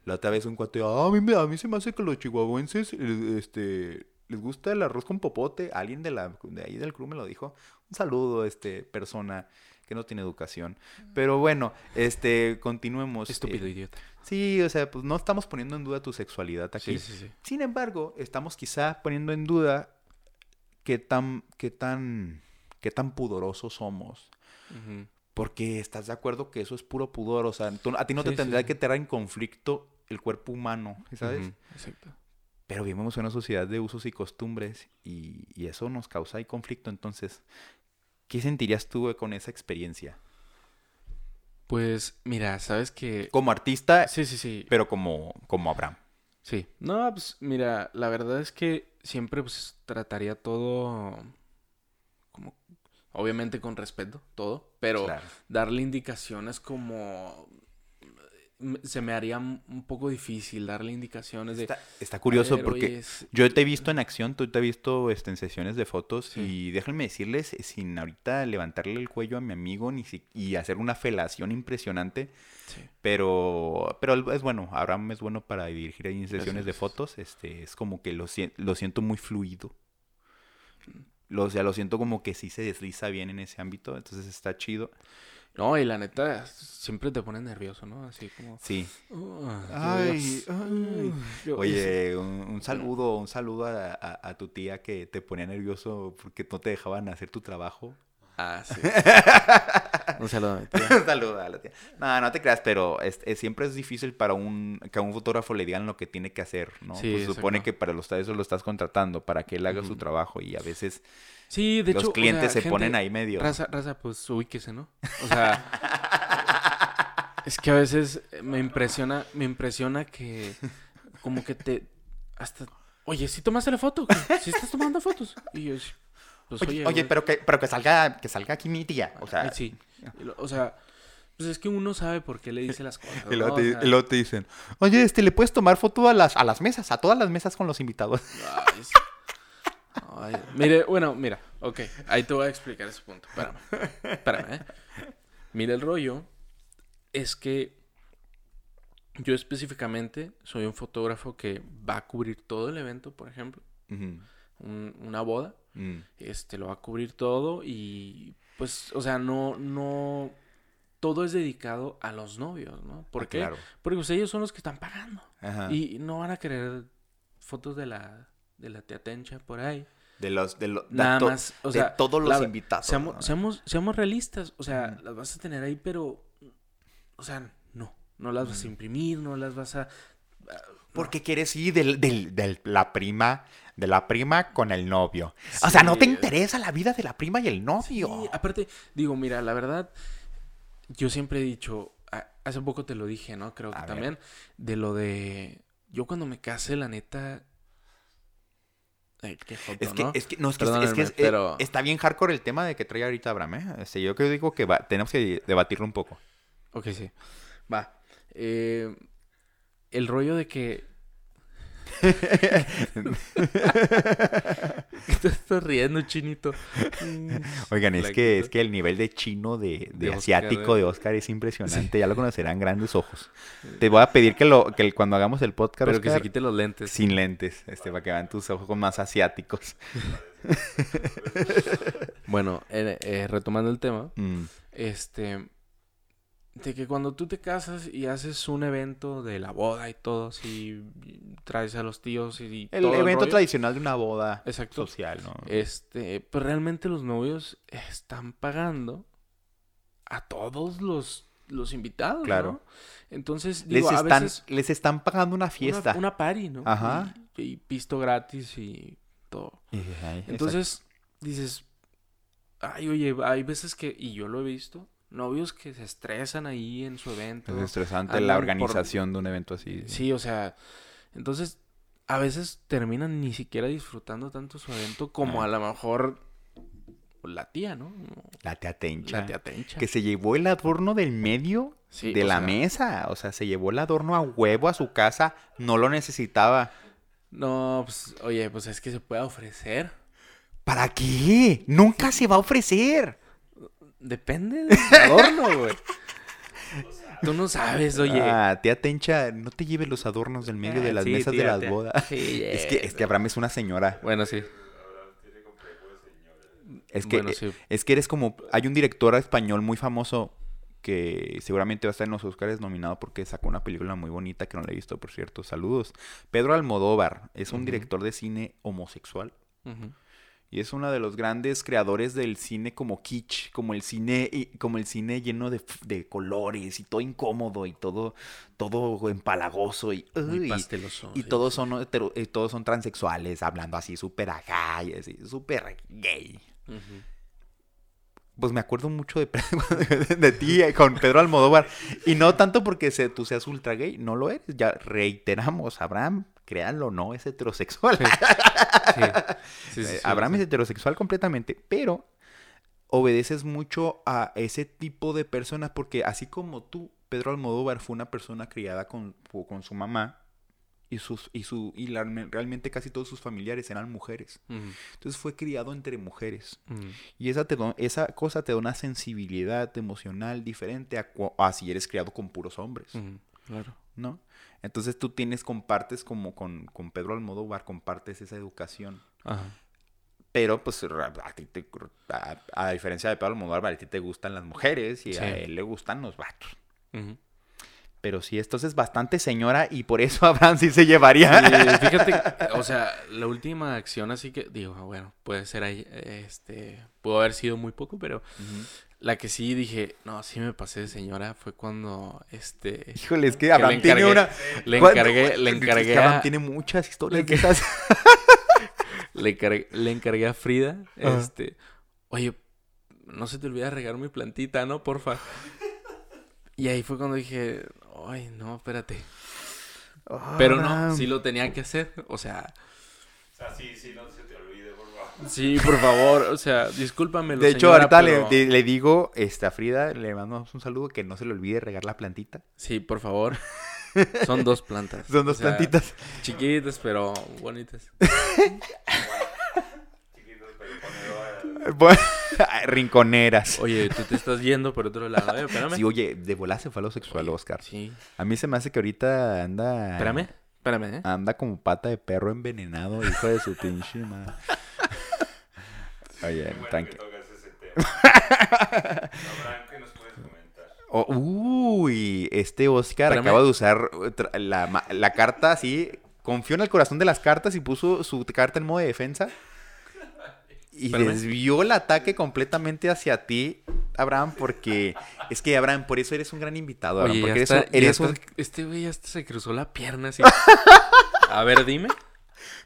La otra vez un cuate, ah, a mí, a mí se me hace que los chihuahuenses, este, les gusta el arroz con popote. Alguien de, la, de ahí del club me lo dijo. Un saludo, este, persona que no tiene educación. Pero bueno, este, continuemos.
Estúpido
Eh,
idiota.
sí, o sea, pues no estamos poniendo en duda tu sexualidad aquí.
Sí, sí, sí.
Sin embargo, estamos quizá poniendo en duda qué tan, qué tan, qué tan pudorosos somos.
Ujú.
Porque estás de acuerdo que eso es puro pudor. O sea, tú- a ti no te
Sí,
tendría
sí.
que tener en conflicto el cuerpo humano, ¿sabes?
Ujú, Exacto.
Pero vivimos en una sociedad de usos y costumbres y, y eso nos causa ahí conflicto. Entonces, ¿qué sentirías tú güey, con esa experiencia?
Pues, mira, sabes que.
Como artista,
Sí, sí, sí.
pero como, como Abraham.
Sí. No, pues, mira, la verdad es que siempre pues, trataría todo. Obviamente con respeto, todo. Pero
Claro.
darle indicaciones como. m- Se me haría un poco difícil darle indicaciones de.
Está, está curioso
"A ver,
porque
es-
Yo te he visto en acción, tú te he visto este, en sesiones de fotos
Sí.
y déjenme decirles, sin ahorita levantarle el cuello a mi amigo ni si- y hacer una felación impresionante,
Sí.
pero pero es bueno, Abraham es bueno para dirigir ahí en sesiones de fotos, este es como que lo, lo siento muy fluido. Lo, o sea, lo siento como que sí se desliza bien en ese ámbito, entonces está chido.
No, y la neta, siempre te pone nervioso, ¿no? Así como.
Sí.
"Ah,
Ay, ay.
Dios".
Oye, un, un saludo, un saludo a, a- a tu tía que te ponía nervioso porque no te dejaban hacer tu trabajo.
Ah, sí. Un saludo a mi tía.
Un saludo a la tía. No, no te creas, pero es- es- siempre es difícil para un que a un fotógrafo le digan lo que tiene que hacer, ¿no?
Sí,
Pues supone que para los eso lo estás contratando, para que él haga su trabajo y a veces
Sí, de hecho.
los
o
clientes
sea,
se ponen ahí medio.
Raza, raza, pues ubíquese, ¿no? O sea. es que a veces me impresiona, me impresiona que como que te hasta oye, si tomaste la foto, si estás tomando fotos. Y yo, pues,
Oye,
oye,
oye,
güey,
pero que pero que salga que salga aquí mi tía, o sea,
sí. O sea, pues es que uno sabe por qué le dice las cosas.
y luego,
¿no? O
te,
sea,
y luego te dicen, oye, este, ¿le puedes tomar foto a las, a las mesas, a todas las mesas con los invitados?
Ay, sí. Ay, mire, bueno, mira, ok, ahí te voy a explicar ese punto. Espérame, espérame, ¿eh? Mira, el rollo es que yo específicamente soy un fotógrafo que va a cubrir todo el evento, por ejemplo, un- una boda,
mm,
este, lo va a cubrir todo y pues, o sea, no, no, todo es dedicado a los novios, ¿no? ¿Por
ah,
qué?
Claro.
Porque pues, ellos son los que están pagando.
Ajá.
Y no van a querer fotos de la, de la tía Tencha por ahí.
De los, de los,
Nada más, o
de
sea,
todos los
la-
invitados.
Seamos,
¿no?
seamos, seamos realistas, o sea, las vas a tener ahí, pero, o sea, no, no las vas a imprimir, no las vas a,
Porque quieres ir del, del- del- la prima, de la prima con el novio. O sea, no te interesa la vida de la prima y el novio.
Sí, aparte, digo, mira, la verdad, yo siempre he dicho, hace poco te lo dije, ¿no? Creo que
A ver.
también, de lo de, yo cuando me case, la neta, ay, qué joto,
Es que,
¿no?
es que, no, es que, es que es- eh,
pero-
está bien hardcore el tema de que trae ahorita Abraham, ¿eh? Este, yo creo digo que va- tenemos que debatirlo un poco.
Ok, sí. Va. Eh, el rollo de que... ¿Qué te estás riendo, chinito?
Oigan, es que, es que el nivel de chino de, de asiático
¿eh?
de Oscar es impresionante. Ya lo conocerán grandes ojos. Te voy a pedir que, lo, que cuando hagamos el podcast,
Pero que se quite los lentes.
sin lentes, este, para que vean tus ojos más asiáticos.
Bueno, eh, eh, retomando el tema,
Mm,
este... De que cuando tú te casas y haces un evento de la boda y todo, así traes a los tíos y
El
todo
evento
rollo,
tradicional de una boda
Exacto.
social, ¿no?
Este, pues realmente los novios están pagando a todos los, los invitados,
Claro.
¿no? Entonces,
les,
digo, a
están,
veces
les están pagando una
una-
fiesta.
Una, party, ¿no?
Ajá.
Y, y pisto gratis y todo.
Y-
Entonces, dices, ay, oye, hay veces que, y yo lo he visto, novios que se estresan ahí en su evento.
es estresante la
por-
organización de un evento así.
Sí, o sea, entonces a veces terminan ni siquiera disfrutando tanto su evento como
Ah.
a lo mejor la tía, ¿no?
La tía Tencha.
La tía Tencha.
Que se llevó el adorno del medio
Sí,
de la
sea,
mesa. O sea, se llevó el adorno a huevo a su casa. No lo necesitaba.
No, pues, oye, pues es que se puede ofrecer.
¿Para qué? Nunca se va a ofrecer.
Depende del adorno, güey. Tú no sabes, oye.
Ah, tía Tencha, no te lleves los adornos del medio de las
sí,
mesas de las
tía.
bodas.
Sí,
Es que, es que Abraham es una señora.
Bueno, sí.
Es que,
Bueno, sí.
es que eres como... Hay un director español muy famoso que seguramente va a estar en los Oscars nominado porque sacó una película muy bonita que no la he visto, por cierto. Saludos. Pedro Almodóvar es un director de cine homosexual.
Ujú.
Y es uno de los grandes creadores del cine como kitsch, como el cine, como el cine lleno de, de colores y todo incómodo y todo, todo empalagoso y,
Muy
uy,
pasteloso.
y todos son hetero- eh, todos son transexuales, hablando así súper acá y así, súper gay. Pues me acuerdo mucho de, de ti eh, con Pedro Almodóvar. Y no tanto porque se- tú seas ultra gay, no lo eres. Ya reiteramos, Abraham, créanlo, no es heterosexual.
Sí.
Eh, Abraham es heterosexual completamente, pero obedeces mucho a ese tipo de personas porque así como tú, Pedro Almodóvar fue una persona criada con, con su mamá y sus y su y la- realmente casi todos sus familiares eran mujeres. Entonces fue criado entre mujeres y esa te da- esa cosa te da una sensibilidad emocional diferente a, si eres criado con puros hombres.
Claro.
¿No? Entonces tú tienes compartes como con, con Pedro Almodóvar compartes esa educación.
Ajá.
Pero, pues, a, ti te- a, a diferencia de Pablo Almodóvar, a ti te gustan las mujeres y
Sí.
a él le gustan los vatos. Pero sí, esto es bastante señora y por eso Abraham sí se llevaría.
Sí, fíjate, o sea, la última acción así que, digo, bueno, puede ser ahí, este, pudo haber sido muy poco, pero. La que sí dije, no, sí me pasé de señora fue cuando, este,
Híjole, es que
le
Abraham tiene
encargué-
una...
le encargué, le
Es que
encargué
Abraham
a,
tiene muchas historias
le encargué, le encargué a Frida, este, oye, no se te olvida regar mi plantita, ¿no? Porfa. Y ahí fue cuando dije, ay, no, espérate. Pero no,
Abraham.
sí lo tenía que hacer, o sea,
O sea, sí, sí, no se
sí, por favor, o sea, discúlpame.
De hecho, ahorita le, digo este, a Frida, le mandamos un saludo, que no se le olvide regar la plantita.
Sí, por favor. Son dos plantas.
Son dos
o sea,
plantitas.
Chiquitas, pero bonitas.
Rinconeras.
Oye, tú te estás yendo por otro lado. Eh, espérame.
Sí, oye, de volar se fue a lo sexual, Oscar.
Sí.
A mí se me hace que ahorita anda...
Espérame. Espérame, ¿eh?
Anda como pata de perro envenenado, hijo de su pinche madre. Oye,
Qué bueno
tranqui-
que tocas ese tema. Abraham, ¿qué nos puedes comentar?
Oh, uy, este Oscar
Espérame.
acaba de usar la, la carta así. Confió en el corazón de las cartas y puso su carta en modo de defensa. Y
Espérame.
desvió el ataque completamente hacia ti. Abraham, porque es que, Abraham, por eso eres un gran invitado, Abraham,
Oye, ya
porque eres,
está-
un- eres
ya
un-
Este güey hasta se cruzó la pierna así. A ver, dime.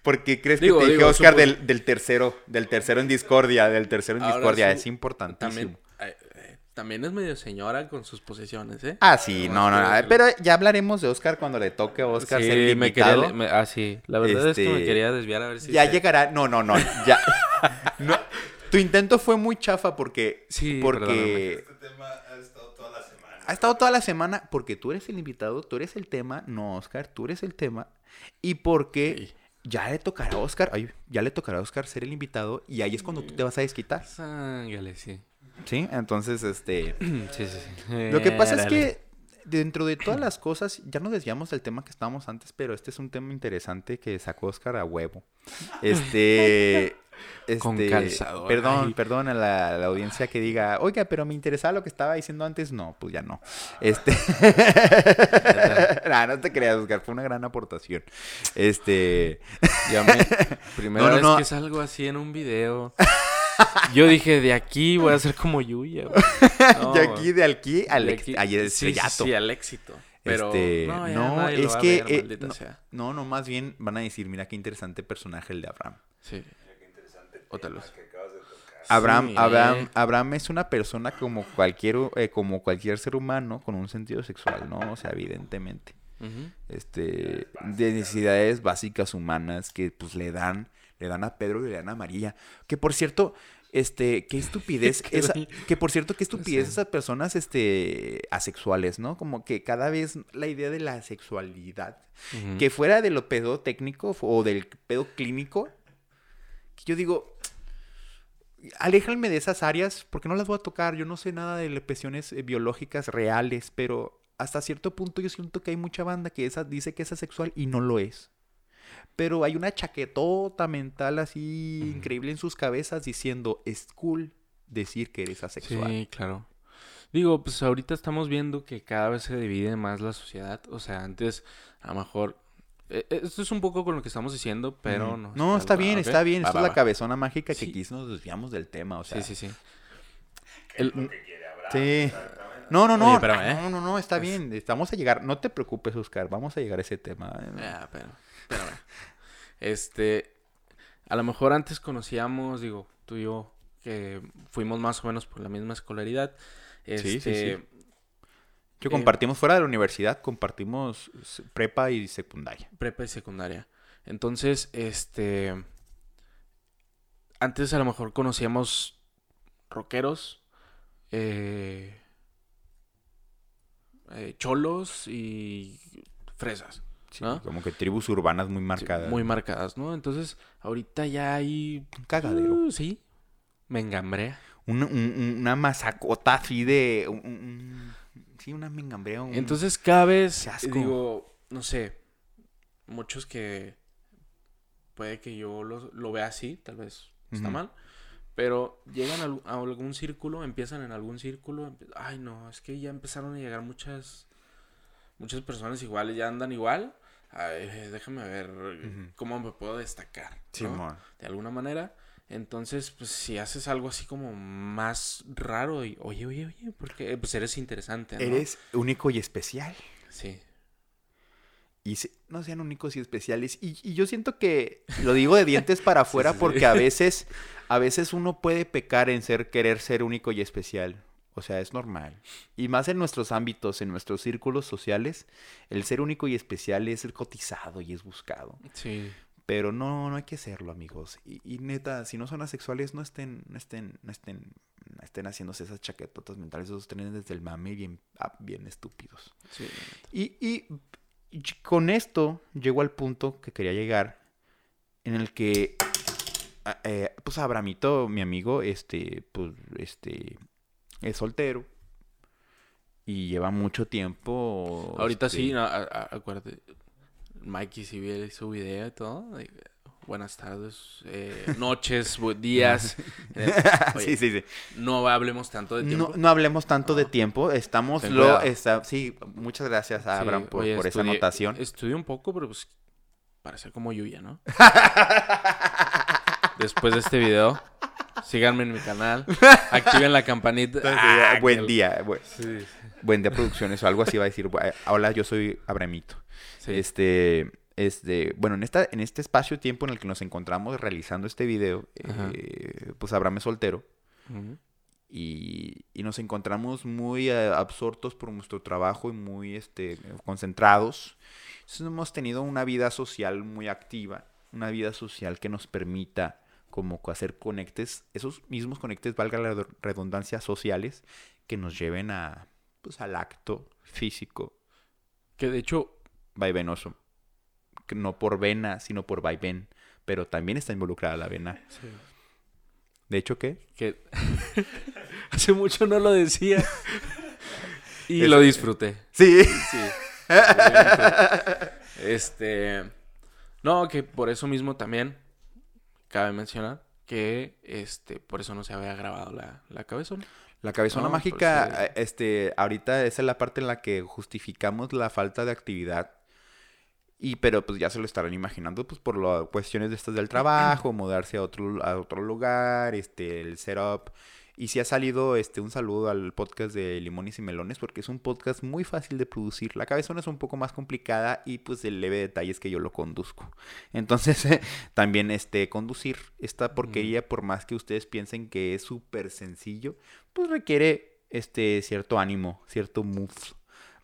Porque crees
Digo,
que te dije
digo,
Oscar
supo-
del, del tercero, del tercero en discordia, del tercero en
Ahora
discordia,
su-
es importantísimo.
También, eh, también es medio señora con sus posesiones, ¿eh?
Ah, sí, no, no, no, pero ya hablaremos de Oscar cuando le toque a Oscar ser el
sí, me quería...
invitado.
me- ah, sí. La verdad es que me
Este,
quería desviar a ver si...
ya
se-
llegará, no, no, no, ya. No, tu intento fue muy chafa porque,
Sí,
porque
Este tema ha estado toda la semana.
ha estado toda la semana porque tú eres el invitado, tú eres el tema, no Oscar, tú eres el tema y porque
Sí.
Ya le tocará a Oscar, ay, ya le tocará a Oscar ser el invitado y ahí es cuando tú te vas a desquitar,
Sángale, sí.
¿sí? Entonces, este,
Sí, sí, sí.
lo que pasa es que dentro de todas las cosas, ya nos desviamos del tema que estábamos antes, pero este es un tema interesante que sacó Oscar a huevo. Este,
Con
este,
calzador,
Perdón,
ay.
perdón a la, a la audiencia que diga, oiga, pero me interesaba lo que estaba diciendo antes. No, pues ya no. Este, no te creas, Oscar, fue una gran aportación. Este,
Ya me... Primera
No, no,
vez
no.
que salgo así en un video. Yo dije, de aquí voy a ser como Yuya,
de aquí, de aquí al
de aquí-
ay,
sí, sí,
estrellato.
sí, al éxito. Pero
Este,
no,
no, es que,
ver,
eh,
maldita
no.
sea.
no, no, más bien van a decir, mira qué interesante personaje el de Abraham.
Sí.
Qué interesante
O tal
tema
vez.
que acabas de tocar.
Abraham,
Sí,
Abraham,
eh.
Abraham es una persona como cualquier, eh, como cualquier ser humano con un sentido sexual, ¿no? O sea, evidentemente. Este, de necesidades básicas humanas que pues le dan, le dan a Pedro y le dan a María. Que por cierto, este, qué estupidez,
Qué
esa-
doy-
que por cierto, qué estupidez
sé.
esas personas, este, asexuales, ¿no? Como que cada vez la idea de la sexualidad que fuera de lo pedo técnico o del pedo clínico, que yo digo, aléjame de esas áreas porque no las voy a tocar. Yo no sé nada de lesiones eh, biológicas reales, pero hasta cierto punto yo siento que hay mucha banda que esa, dice que es asexual y no lo es. Pero hay una chaquetota mental así increíble en sus cabezas diciendo, es cool decir que eres asexual.
Sí, claro. Digo, pues ahorita estamos viendo que cada vez se divide más la sociedad. O sea, antes a lo mejor... eh, eh, Esto es un poco con lo que estamos diciendo, pero
Ujú.
no.
No, está bien, está bien.
Va,
Esto
va,
es la
va.
cabezona mágica que
Sí.
aquí nos desviamos del tema. O sea,
Sí, sí, sí.
¿Qué es
El-
lo que quiere Abraham?
Sí. No, no, no.
Oye, ¿eh?
No, no, no, está
Es-
bien. Estamos a llegar. No te preocupes, Oscar. Vamos a llegar a ese tema.
Ah, pero. Este, a lo mejor antes conocíamos, digo, tú y yo, que fuimos más o menos por la misma escolaridad.
Sí,
Este,
sí, sí. Que
eh,
compartimos fuera de la universidad, compartimos prepa y secundaria.
prepa y secundaria. Entonces, este, antes a lo mejor conocíamos rockeros, eh, eh, cholos y fresas.
Sí,
¿No?
Como que tribus urbanas muy
Sí,
marcadas.
Muy marcadas, ¿no? Entonces, ahorita ya hay...
Un cagadero.
Uh, sí, me engambrea.
Una, un- un- una masacota así de. un- un- un- sí, una mengambrea. un-
Entonces, cada vez,
asco.
digo, no sé, muchos que puede que yo lo, lo vea así, tal vez está mal, pero llegan a, al- a algún círculo, empiezan en algún círculo, ay no, es que ya empezaron a llegar muchas, muchas personas iguales, ya andan igual, ay, déjame ver cómo me puedo destacar, de alguna manera. Entonces, pues si haces algo así como más raro y, oye, oye, oye, porque pues eres interesante, ¿no?
Eres único y especial.
Sí.
Y se- no sean únicos y especiales. Y, y yo siento que lo digo de dientes para afuera
sí, sí.
porque a veces, a veces uno puede pecar en ser, querer ser único y especial. O sea, es normal. Y más en nuestros ámbitos, en nuestros círculos sociales, el ser único y especial es cotizado y es buscado.
Sí.
Pero no, no hay que serlo, amigos. Y, y neta, si no son asexuales, no estén, no estén, no estén, no estén haciéndose esas chaquetotas mentales, esos trenes desde el mame bien, ah, bien estúpidos.
Sí.
Y, y- y con esto llego al punto que quería llegar, en el que, ah, eh, pues Abramito, mi amigo, este, pues, este, es soltero y lleva mucho tiempo.
Ahorita
este,
sí, no, a- a- acuérdate. Mikey sí vi su video y todo. buenas tardes, eh, noches, días. Eh,
sí, sí, sí.
No hablemos tanto de tiempo.
No, no hablemos tanto de
No.
tiempo, estamos
Ten
lo, está, sí, muchas gracias a
Sí,
Abraham por,
oye,
por esa anotación.
Estudié un poco, pero pues para ser como Yuya, ¿no? Después de este video, Síganme en mi canal. Activen la campanita. Ah,
buen día. bu-
Sí,
Buen día producciones o algo así va a decir. Hola, yo soy Abramito.
sí.
Este, este, bueno, en esta, en este espacio-tiempo en el que nos encontramos realizando este video, eh, pues Abraham es soltero y, y nos encontramos muy eh, absortos por nuestro trabajo y muy este, concentrados. Entonces hemos tenido una vida social muy activa, una vida social que nos permita como hacer conectes, esos mismos conectes, valga la redundancia, sociales, que nos lleven a, pues, al acto físico
Que de hecho,
vaivenoso. Que no por vena, sino por vaivén. Pero también está involucrada la vena. De hecho, ¿qué?
que hace mucho no lo decía. y
Es-
lo disfruté.
Sí.
Sí. Este. No, que por eso mismo también cabe mencionar que este por eso no se había grabado la, la cabezona.
La cabezona
No,
mágica, este, ahorita esa es la parte en la que justificamos la falta de actividad. Y pero pues ya se lo estarán imaginando pues por las cuestiones de estas del trabajo, mudarse a otro a otro lugar, este el setup. Y si ha salido este un saludo al podcast de Limones y Melones porque es un podcast muy fácil de producir. La cabezona es un poco más complicada y pues el leve detalle es que yo lo conduzco. Entonces, también este conducir esta porquería por más que ustedes piensen que es súper sencillo, pues requiere este cierto ánimo, cierto move.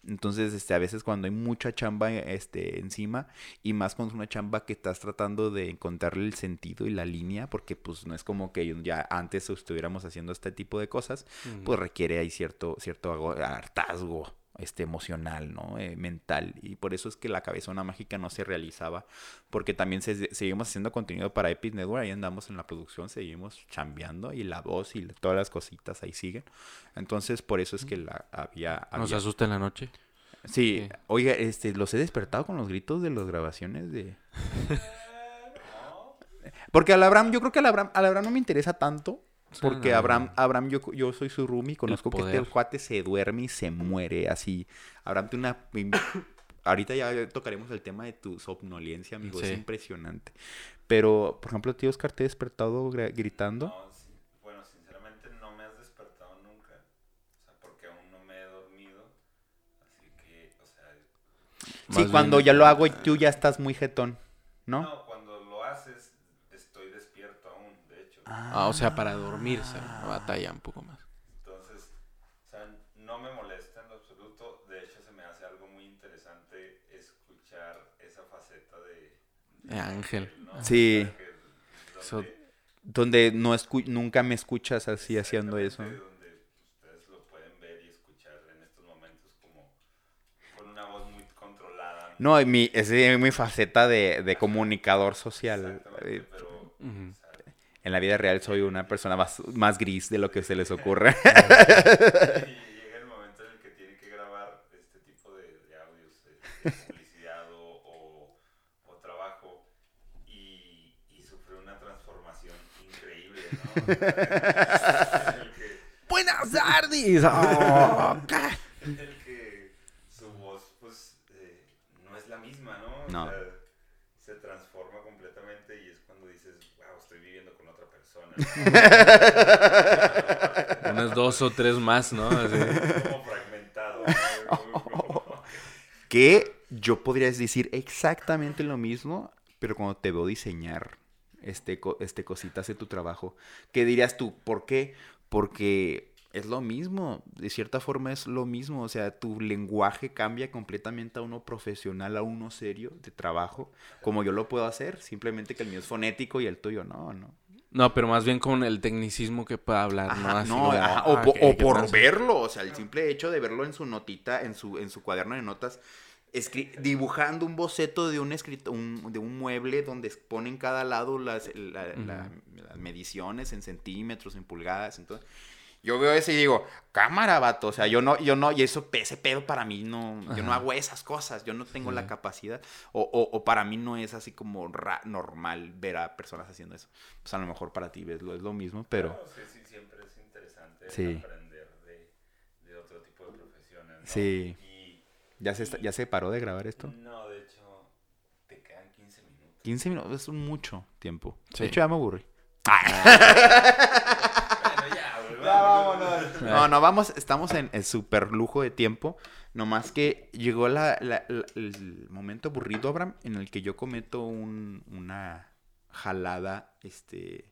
Entonces, este, a veces cuando hay mucha chamba este, encima, y más cuando es una chamba que estás tratando de encontrarle el sentido y la línea, porque pues no es como que ya antes estuviéramos haciendo este tipo de cosas, pues requiere ahí cierto, cierto hartazgo este, emocional, ¿no? Eh, mental. Y por eso es que la cabezona mágica no se realizaba, porque también se- seguimos haciendo contenido para Epic Network, ahí andamos en la producción, seguimos chambeando, y la voz y todas las cositas ahí siguen. Entonces, por eso es que la había...
Nos asusta en la noche.
Sí,
Sí.
oiga, este, los he despertado con los gritos de las grabaciones de... Porque al Abraham, yo creo que al Abraham, al Abraham no me interesa tanto. Porque
no.
Abraham, Abraham yo, yo soy su roomie, conozco que este cuate se duerme y se muere así. Abraham tiene una... Ahorita ya tocaremos el tema de tu somnolencia, amigo. Es impresionante. Pero, por ejemplo, tío Oscar, ¿te he despertado gritando?
No, sí, bueno, sinceramente no me has despertado nunca. O sea, porque aún no me he dormido. Así que, o sea.
Sí, cuando
bien-
ya lo hago tú ya estás muy jetón, ¿no?
No, cuando lo haces, estoy despierto hecho.
Ah, o sea, para dormirse. Batalla un poco más.
Entonces, o sea, no me molesta en lo absoluto. De hecho, se me hace algo muy interesante escuchar esa faceta de.
De Ángel.
¿no?
Sí.
Que-
So-
donde-
Donde no escu- nunca me escuchas así haciendo eso.
Donde ustedes lo pueden ver y escuchar en estos momentos como con una voz muy controlada.
No, y mi, es mi faceta de, de comunicador social.
Exactamente,
Eh,
pero
Ujú.
En la vida real soy una persona más, más gris de lo que se les ocurre.
y llega el momento en el que tiene que grabar este tipo de, de audios de, publicidad o, trabajo y, y sufre una transformación increíble, ¿no? en el que
Buenas tardes. Oh,
en el que su voz pues eh, no es la misma, ¿no? O
No.
sea, se transforma completamente y es cuando dices, wow, estoy viviendo con otra persona.
Unas dos o tres más, ¿no? Así.
Como fragmentado.
que yo podría decir exactamente lo mismo, pero cuando te veo diseñar este, este cositas de tu trabajo, ¿qué dirías tú? ¿Por qué? Porque es lo mismo, de cierta forma es lo mismo, o sea, tu lenguaje cambia completamente a uno profesional, a uno serio de trabajo, como yo lo puedo hacer, simplemente que el mío es fonético y el tuyo no, no.
No, pero más bien con el tecnicismo que pueda hablar, ¿no? Así
no,
como,
ajá, o,
ah,
po-
¿qué-
o
qué
por verlo, o sea, el simple hecho de verlo en su notita, en su, en su cuaderno de notas, escri- dibujando un boceto de un, escrito, un- de un mueble donde ponen cada lado las, la- la- las mediciones en centímetros, en pulgadas, entonces... Yo veo eso y digo, cámara, vato. O sea, yo no, yo no, y eso, ese pedo para mí no, yo no
Ajá.
hago esas cosas, yo no tengo la capacidad, o, o, o para mí no es así como ra- normal ver a personas haciendo eso. Pues a lo mejor para ti ves lo, es lo mismo, pero...
Claro, sí, sí, siempre es interesante
Sí.
aprender de, de otro tipo de profesiones. ¿no?
Sí.
Y
¿Ya se, está- ¿Ya se paró de grabar esto?
no, de hecho, te quedan 15 minutos.
15 minutos es mucho tiempo.
Sí.
De hecho, ya me aburrí. vámonos. No, no, vamos, estamos en el super lujo de tiempo. Nomás que llegó la, la- la- el momento aburrido, Abraham, en el que yo cometo un, una jalada, este,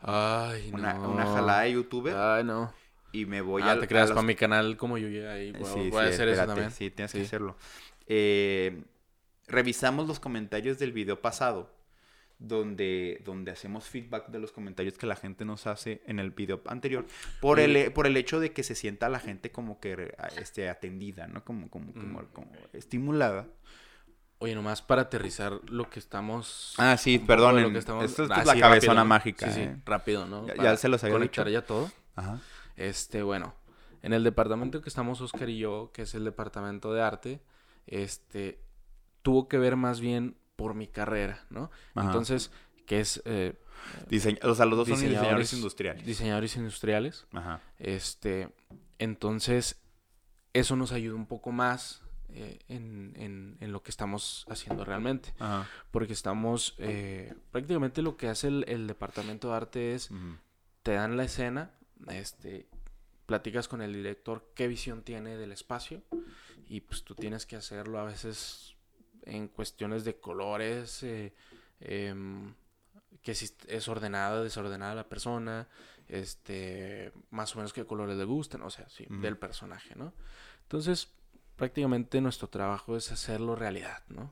Ay,
una,
no.
una jalada de youtuber
Ay, no.
y me voy
ah,
a
te creas para mi canal como yo llegué ahí. Voy,
Sí,
voy a hacer eso también.
Sí, tienes que hacerlo. Eh, revisamos los comentarios del video pasado, donde, donde hacemos feedback de los comentarios que la gente nos hace en el video anterior, por el, por el hecho de que se sienta la gente como que este, atendida, ¿no? Como, como, como,
Mm.
como estimulada.
Oye, nomás para aterrizar lo que estamos.
Ah, sí, perdonen.
Lo que estamos...
Esto es
Ah,
la
sí,
cabezona mágica,
Sí, sí,
¿eh?
rápido, ¿no?
Ya- se los había
conectar
dicho.
ya todo.
Ajá.
Este, bueno, en el departamento que estamos Oscar y yo, que es el departamento de arte, este, tuvo que ver más bien por mi carrera, ¿no?
Ajá.
Entonces, que es eh,
Diseñ- o sea, los dos son
Diseñadores-
diseñadores industriales.
diseñadores industriales.
Ajá.
Este, entonces, eso nos ayuda un poco más eh, en, en- en lo que estamos haciendo realmente.
Ajá.
Porque estamos, eh, prácticamente lo que hace el, el departamento de arte es, te dan la escena, este, platicas con el director qué visión tiene del espacio y pues tú tienes que hacerlo a veces en cuestiones de colores, eh, em, que si es ordenada, desordenada la persona, este, más o menos qué colores le gustan, o sea, sí, del personaje, ¿no? Entonces, prácticamente nuestro trabajo es hacerlo realidad, ¿no?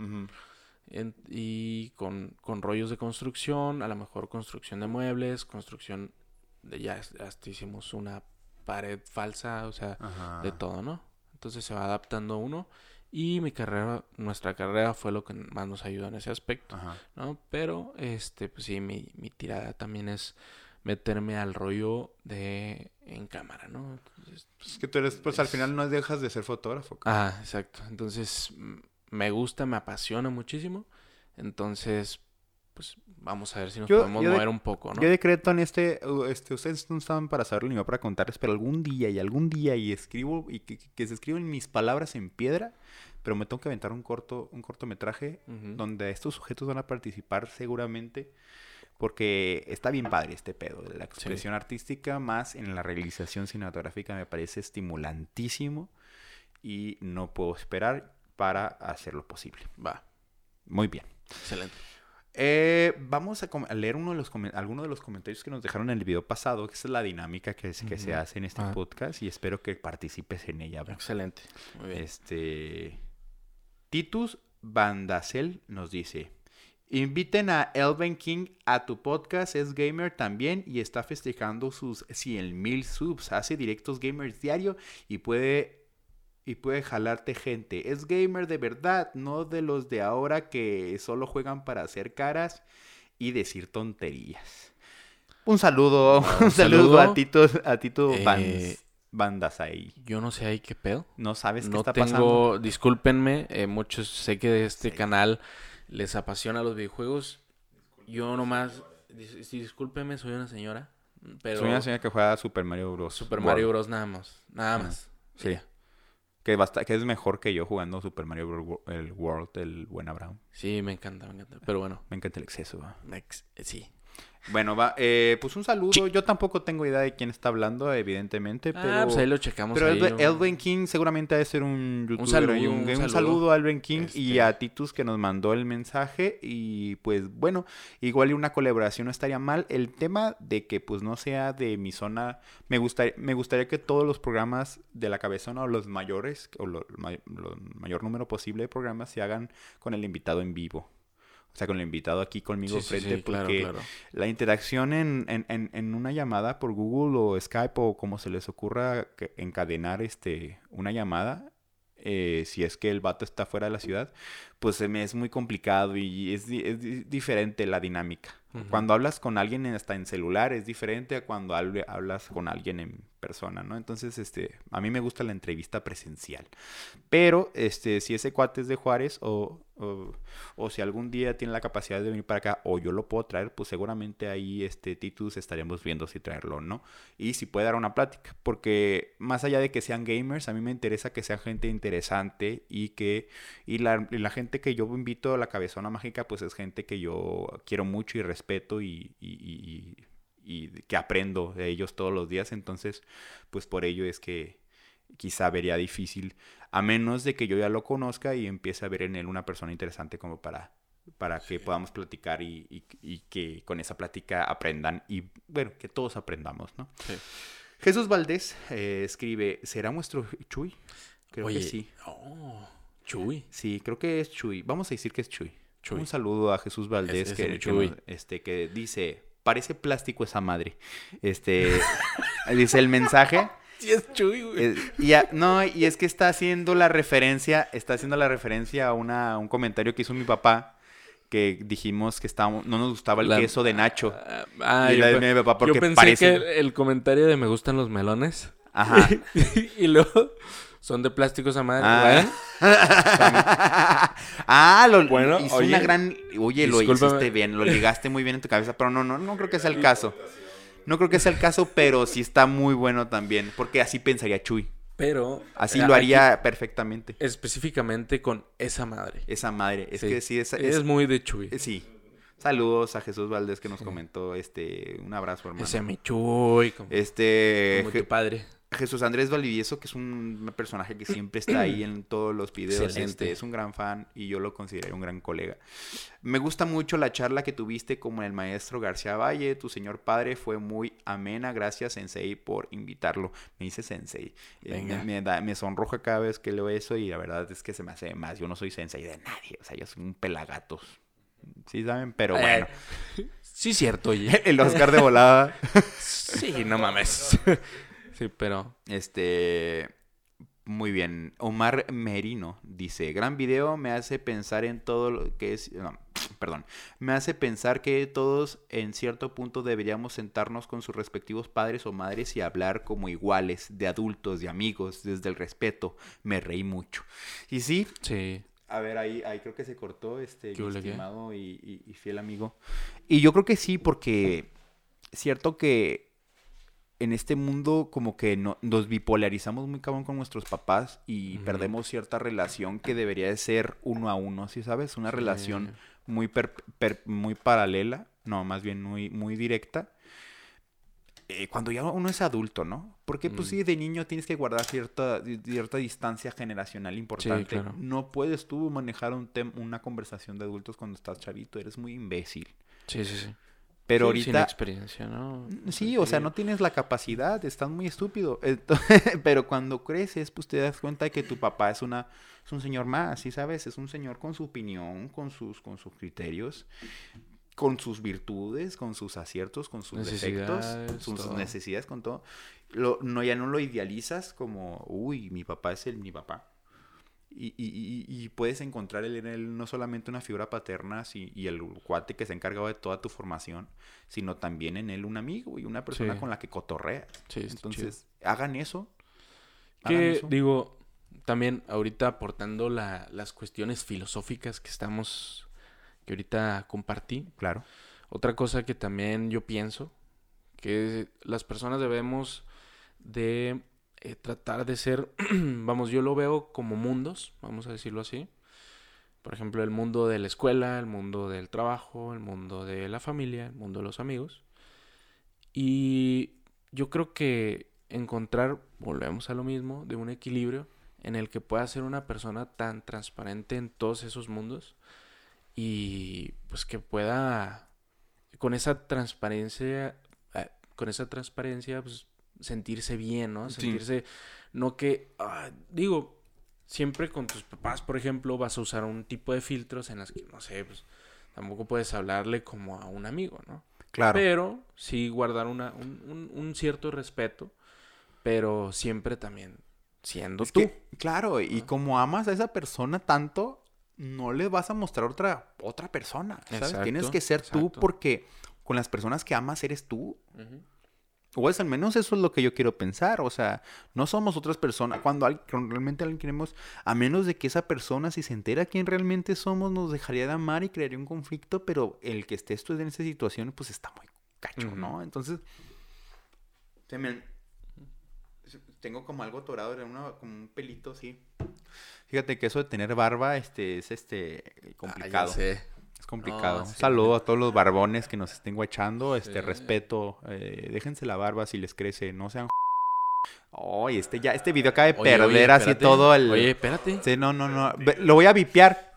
En- y con, con rollos de construcción, a lo mejor construcción de muebles, construcción de ya hasta hicimos una pared falsa, o sea,
Ajá.
de todo, ¿no? Entonces se va adaptando uno y mi carrera, nuestra carrera fue lo que más nos ayudó en ese aspecto,
Ajá.
¿no? Pero, este, pues sí, mi, mi tirada también es meterme al rollo de en cámara, ¿no? Entonces,
Es que tú eres, pues al final no dejas de ser fotógrafo.
Ah, exacto. Entonces, me gusta, me apasiona muchísimo. Entonces, pues vamos a ver si nos
Yo-
podemos
yo
mover un poco, ¿no?
Yo decreto en este, uh, este, ustedes no estaban para saberlo ni yo para contarles, pero algún día y algún día y escribo y que, que se escriben mis palabras en piedra, pero me tengo que aventar un corto, un cortometraje
Ujú.
donde estos sujetos van a participar seguramente, porque está bien padre este pedo de la expresión artística, más en la realización cinematográfica me parece estimulantísimo y no puedo esperar para hacerlo posible.
Va,
Muy bien.
excelente.
Eh, vamos a, leer uno de los algunos de los comentarios que nos dejaron en el video pasado, que esa es la dinámica que, es- que se hace en este
Ah.
podcast y espero que participes en ella. bro.
Excelente. Muy bien.
Este Titus Bandacel nos dice: Inviten a Elven King a tu podcast, es gamer también y está festejando sus 100 mil subs. Hace directos gamers diario y puede y puede jalarte gente. Es gamer de verdad, no de los de ahora que solo juegan para hacer caras y decir tonterías. Un saludo, un
un
saludo, a. Tito, a Tito
Eh,
Bands- Bandasai.
Yo no sé ahí qué pedo.
No sabes qué está
tengo,
pasando.
discúlpenme, eh, muchos sé que de este
Sí.
canal les apasiona los videojuegos. Yo nomás, dis- sí, discúlpenme, soy una señora, pero
Soy una señora que juega Super Mario Bros.
Super Mario Bros nada más, nada más.
sí.
Ya.
Que, basta- que es mejor que yo jugando Super Mario Bros. El World, el buen Abraham.
Sí, me encanta, me encanta. Pero bueno,
Me encanta el exceso.
eh, sí.
Bueno, va, eh, pues un saludo. Yo tampoco tengo idea de quién está hablando, evidentemente, pero...
Ah, pues ahí lo checamos.
Pero
ahí,
Elven,
un-
Elven King seguramente debe ser un youtuber.
saludo,
y un,
un
un
saludo.
a Elven King y
Este-
a Titus que nos mandó el mensaje. Y pues bueno, igual y una colaboración no estaría mal. El tema de que pues no sea de mi zona, me gustaría, me gustaría que todos los programas de la cabezona o los mayores, o lo mayor número posible de programas se hagan con el invitado en vivo. O sea, con el invitado aquí conmigo
Sí,
frente,
sí,
porque
claro.
la interacción en, en, en, en una llamada por Google o Skype o como se les ocurra encadenar este, una llamada, eh, si es que el vato está fuera de la ciudad, pues se me es muy complicado y es, es di- diferente la dinámica. Cuando hablas con alguien en- hasta en celular es diferente a cuando hablas con alguien en persona, ¿no? Entonces, este, a mí me gusta la entrevista presencial. Pero, este, si ese cuate es de Juárez o, o, si algún día tiene la capacidad de venir para acá o yo lo puedo traer, pues seguramente ahí, este, Titus estaremos viendo si traerlo o no. Y si puede dar una plática, porque más allá de que sean gamers, a mí me interesa que sean gente interesante y que, y la, la gente que yo invito a la cabezona mágica, pues es gente que yo quiero mucho y respeto y- y que aprendo de ellos todos los días. Entonces, pues por ello es que quizá vería difícil, a menos de que yo ya lo conozca y empiece a ver en él una persona interesante como para, para que podamos platicar y, y- y que con esa plática aprendan y, bueno, que todos aprendamos, ¿no?
Sí.
Jesús Valdés eh, escribe, ¿será nuestro Chuy? Creo
Oye,
que sí.
oh, Chuy.
Sí, creo que es Chuy. Vamos a decir que es Chuy.
Chuy.
Un saludo a Jesús Valdés
es
que, este, que dice, parece plástico esa madre. Este, dice el mensaje.
Sí, es Chuy, güey.
eh, y no, y es que está haciendo la referencia, está haciendo la referencia a una, a un comentario que hizo mi papá, que dijimos que estábamos, no nos gustaba el
La-
queso de Nacho.
Ah,
Y
yo,
la de mi papá,
yo
porque
pensé
parece-
que el, el comentario de me gustan los melones.
Ajá.
y luego son de plástico esa madre.
Ah, ah lo,
Bueno,
hizo
oye,
una gran. Oye, lo hiciste bien, lo ligaste muy bien en tu cabeza, pero no, no, no creo que sea el caso. No creo que sea el caso, pero sí está muy bueno también, porque así pensaría Chuy.
Pero.
Así
eh,
lo haría perfectamente.
Específicamente con esa madre.
Esa madre. Es
Sí.
que sí, es,
Es,
es-
muy de Chuy.
eh, sí. Saludos a Jesús Valdés que nos comentó este un abrazo, hermano.
Ese mi Chuy. Como,
Este
como tu padre.
Jesús Andrés Valdivieso, que es un personaje que siempre está ahí en todos los videos. Este, es un gran fan y yo lo considero un gran colega. Me gusta mucho la charla que tuviste con el maestro García Valle. Tu señor padre fue muy amena. Gracias, Sensei, por invitarlo. Me dice Sensei. Eh,
Venga.
Me, me da- me sonroja cada vez que leo eso y la verdad es que se me hace más. Yo no soy Sensei de nadie. O sea, yo soy un pelagatos. Sí, saben, pero bueno.
Eh, sí, cierto, oye.
El Oscar de volada.
sí, no mames. sí, pero.
Este. Muy bien. Omar Merino dice: Gran video me hace pensar en todo lo que es. no, perdón. Me hace pensar que todos en cierto punto deberíamos sentarnos con sus respectivos padres o madres y hablar como iguales, de adultos, de amigos, desde el respeto. Me reí mucho. Y sí,
Sí.
a ver, ahí, ahí creo que se cortó este estimado y, y- y fiel amigo. Y yo creo que sí, porque cierto que en este mundo como que no, nos bipolarizamos muy cabrón con nuestros papás y perdemos cierta relación que debería de ser uno a uno, ¿sí sabes? Una relación muy, per- per- muy paralela, no, más bien muy, muy directa. eh, cuando ya uno es adulto, ¿no? Porque pues
Mm.
sí, de niño tienes que guardar cierta, cierta distancia generacional importante.
claro.
No puedes tú manejar un tem- una conversación de adultos cuando estás chavito, eres muy imbécil.
Sí, sí, sí.
Pero
Sí, Sin
ahorita...
experiencia, ¿no?
Sí, o sea, no tienes la capacidad, estás muy estúpido. Pero cuando creces, pues te das cuenta de que tu papá es una es un señor más, ¿sí sabes? Es un señor con su opinión, con sus con sus criterios, con sus virtudes, con sus aciertos, con sus defectos, con sus
todo.
necesidades, con todo. Lo, no ya no lo idealizas como, uy, mi papá es el mi papá. Y, y- y- puedes encontrar en él no solamente una figura paterna si- y el cuate que se ha encargado de toda tu formación, sino también en él un amigo y una persona
Sí.
con la que cotorreas.
Sí,
Entonces, hagan eso.
Que digo, también ahorita aportando la- las cuestiones filosóficas que estamos, que ahorita compartí.
Claro.
Otra cosa que también yo pienso, que las personas debemos de eh, tratar de ser, vamos, yo lo veo como mundos, vamos a decirlo así. Por ejemplo, el mundo de la escuela, el mundo del trabajo, el mundo de la familia, el mundo de los amigos. Y yo creo que encontrar, volvemos a lo mismo, de un equilibrio en el que pueda ser una persona tan transparente en todos esos mundos y pues que pueda con esa transparencia eh, con esa transparencia pues sentirse bien, ¿no?
Sí.
Sentirse no que ah, digo siempre con tus papás, por ejemplo, vas a usar un tipo de filtros en las que no sé, pues tampoco puedes hablarle como a un amigo, ¿no?
Claro.
Pero sí guardar una, un, un- un cierto respeto, pero siempre también siendo
Es
tú.
que, claro, y como amas a esa persona tanto, no le vas a mostrar otra, otra persona, ¿sabes?
Exacto,
Tienes que ser tú
exacto.
porque con las personas que amas eres tú.
Ujú.
O es al menos eso es lo que yo quiero pensar. O sea, no somos otras personas. Cuando, al- cuando realmente alguien queremos, a menos de que esa persona, si se entera quién realmente somos, nos dejaría de amar y crearía un conflicto. Pero el que estés tú en esa situación, pues está muy cacho. ¿no? Entonces, se me- tengo como algo atorado, era una- como un pelito así. Fíjate que eso de tener barba, este, es este
Ah, ya
complicado.
sé.
Es complicado.
No,
Un saludo a todos los barbones que nos estén guachando. Este,
Sí.
respeto. eh, déjense la barba si les crece. No sean... Ay, este ya, este video acaba de
Oye,
perder
oye,
así todo el...
Oye, espérate.
Sí, no, no, no. Lo voy a vipear.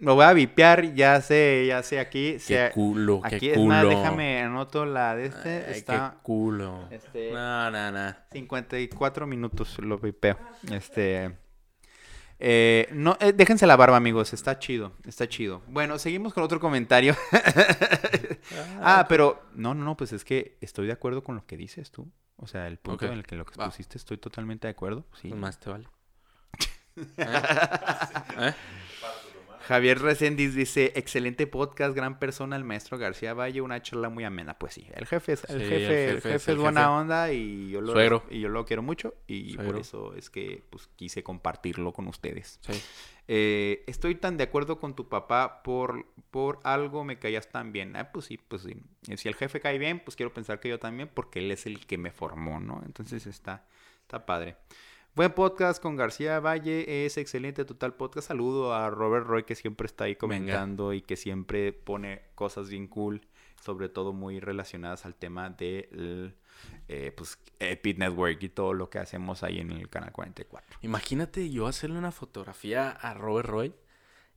Lo voy a vipear, ya sé, ya sé aquí.
Qué
se-
culo, qué
aquí
culo.
es más, déjame anoto la de este.
Ay,
está
qué culo.
este,
No, no, no.
54 minutos lo vipeo. Este. Eh, no, eh, déjense la barba, amigos. Está chido, está chido. Bueno, seguimos con otro comentario. ah, pero. No, no, no, pues es que estoy de acuerdo con lo que dices tú. O sea, el punto en el que lo que pusiste estoy totalmente de acuerdo. Sí.
Pues más te vale. ¿Eh?
Javier Reséndiz dice, excelente podcast, gran persona, el maestro García Valle, una charla muy amena. Pues sí, el jefe es, el
Sí,
jefe,
el
el
jefe es
buena
jefe.
onda y yo lo
Suegro.
y yo lo quiero mucho y por eso es que pues quise compartirlo con ustedes.
Sí.
Eh, estoy tan de acuerdo con tu papá por, por algo me caías tan bien. Ah, pues sí, pues sí. Eh, Si el jefe cae bien, pues quiero pensar que yo también porque él es el que me formó, ¿no? Entonces está, está padre. Buen podcast con García Valle, es excelente total podcast. Saludo a Robert Roy que siempre está ahí comentando y que siempre pone cosas bien cool, sobre todo muy relacionadas al tema del eh, pues, Epic Network y todo lo que hacemos ahí en el canal 44.
Imagínate yo hacerle una fotografía a Robert Roy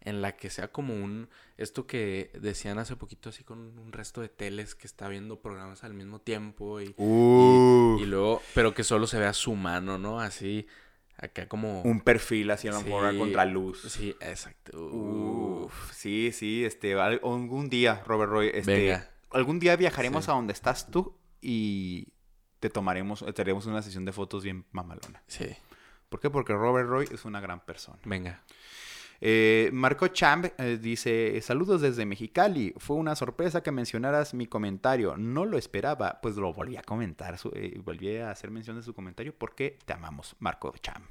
en la que sea como un esto que decían hace poquito así con un resto de teles que está viendo programas al mismo tiempo y,
Uh.
y, y luego pero que solo se vea su mano, ¿no? Así acá como
un perfil así a lo mejor
Sí,
a contraluz.
Sí, exacto.
Uf, sí, sí, este, al- algún día, Robert Roy, este,
Venga.
algún día viajaremos
Sí.
a donde estás tú y te tomaremos, te haremos una sesión de fotos bien mamalona.
Sí,
¿Por qué? Porque Robert Roy es una gran persona.
venga.
Eh, Marco Champ eh, dice, saludos desde Mexicali. Fue una sorpresa que mencionaras mi comentario. No lo esperaba, pues lo volví a comentar, su- eh, volví a hacer mención de su comentario porque te amamos, Marco Champ.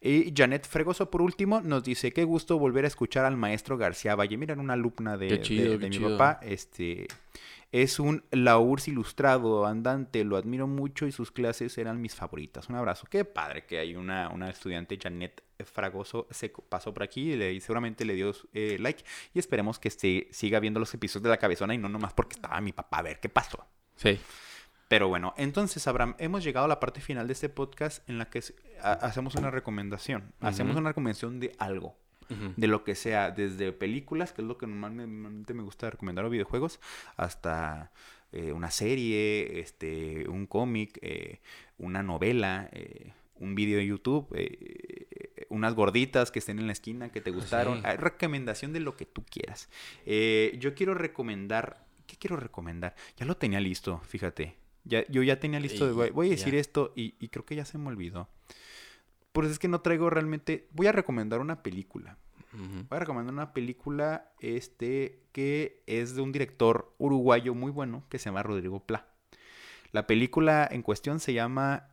Y Janet Fregoso, por último, nos dice, qué gusto volver a escuchar al maestro García Valle. Miren, una alumna de,
Qué chido,
de-
qué
de mi
chido.
papá. Este, es un laurs ilustrado, andante, lo admiro mucho y sus clases eran mis favoritas. Un abrazo. Qué padre que hay una, una estudiante, Janet Fragoso, se pasó por aquí y le, seguramente le dio eh, like. Y esperemos que este, siga viendo los episodios de la cabezona y no nomás porque estaba mi papá a ver qué pasó.
Sí.
Pero bueno, entonces, Abraham, hemos llegado a la parte final de este podcast en la que hacemos una recomendación. Hacemos una recomendación de algo De lo que sea, desde películas, que es lo que normalmente me gusta recomendar, o videojuegos, hasta eh, una serie, este, un cómic, eh, una novela, eh, un video de YouTube, unas gorditas que estén en la esquina que te gustaron.
Sí.
Hay recomendación de lo que tú quieras. Eh, yo quiero recomendar, ¿qué quiero recomendar? Ya lo tenía listo, fíjate. Ya, yo ya tenía listo, de, voy, voy a decir esto y, y creo que ya se me olvidó. Pues es que no traigo realmente. Voy a recomendar una película. Voy a recomendar una película este, que es de un director uruguayo muy bueno que se llama Rodrigo Pla. La película en cuestión se llama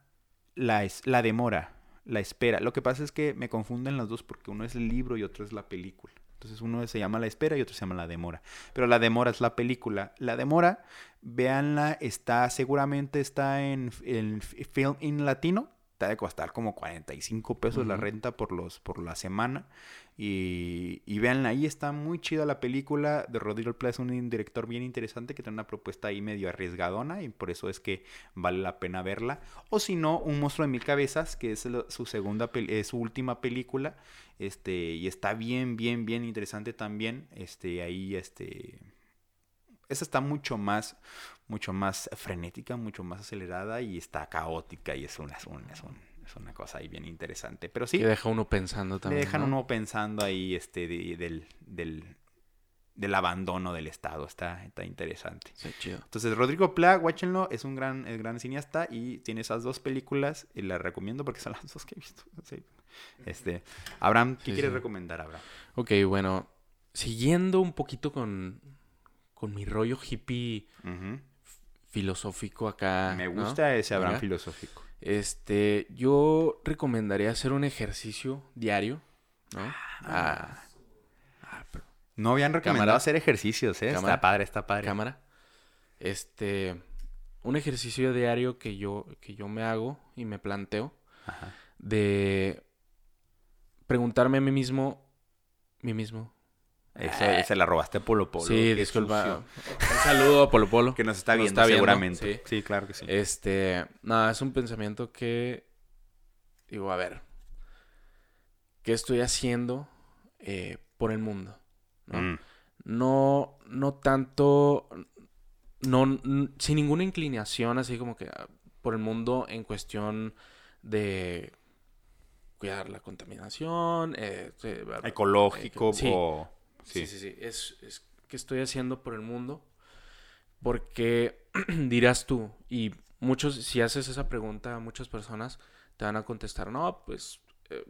La, es- la Demora, La Espera. Lo que pasa es que me confunden las dos porque uno es el libro y otro es la película. Entonces uno se llama La Espera y otro se llama La Demora. Pero La Demora es la película. La Demora, véanla, está seguramente está en, en Film in Latino. Te ha de costar como 45 pesos la
Ujú.
renta por, los, por la semana. Y, y véanla, ahí está muy chida la película de Rodrigo Pla, es un director bien interesante que tiene una propuesta ahí medio arriesgadona y por eso es que vale la pena verla. O si no, Un monstruo de mil cabezas, que es su segunda, eh, su última película, este, y está bien, bien, bien interesante también, este, ahí, este, esa está mucho más, mucho más frenética, mucho más acelerada y está caótica y es una, es un- es un- es una cosa ahí bien interesante. Pero sí,
Que deja uno pensando
le
también.
dejan
¿no?
uno pensando ahí este de- del, del, del abandono del Estado. Está, está interesante.
Sí, chido.
Entonces, Rodrigo Pla, guáchenlo, es un gran, es gran cineasta y tiene esas dos películas y las recomiendo porque son las dos que he visto. Sí. Este, Abraham, ¿qué
Sí,
quieres
sí.
recomendar, Abraham?
Ok, bueno. Siguiendo un poquito con, con mi rollo hippie
Ujú.
Filosófico acá.
Me
¿no?
gusta ese Abraham filosófico.
Este, yo recomendaría hacer un ejercicio diario, ¿no? Ah, ah, pero-
No habían recomendado
Cámara.
hacer ejercicios, ¿eh?
Cámara.
Está padre, está padre.
cámara. Este, un ejercicio diario que yo, que yo me hago y me planteo
Ajá.
de preguntarme a mí mismo, mí mismo,
Eso se la robaste a Polo Polo.
sí, disculpa.
sucio.
Un saludo a Polo Polo.
Que nos está
Nos
viendo
está viendo,
seguramente.
sí.
Sí. claro que sí.
Este, nada, es un pensamiento que digo, a ver, ¿qué estoy haciendo eh, por el mundo? ¿no?
Mm,
no, no tanto, no, sin ninguna inclinación así como que ah, por el mundo en cuestión de cuidar la contaminación, eh.
Ecológico
Sí.
o...
Sí,
Sí.
sí, sí. Es, es que estoy haciendo por el mundo. Porque dirás tú, y muchos, si haces esa pregunta a muchas personas, te van a contestar, no, pues eh,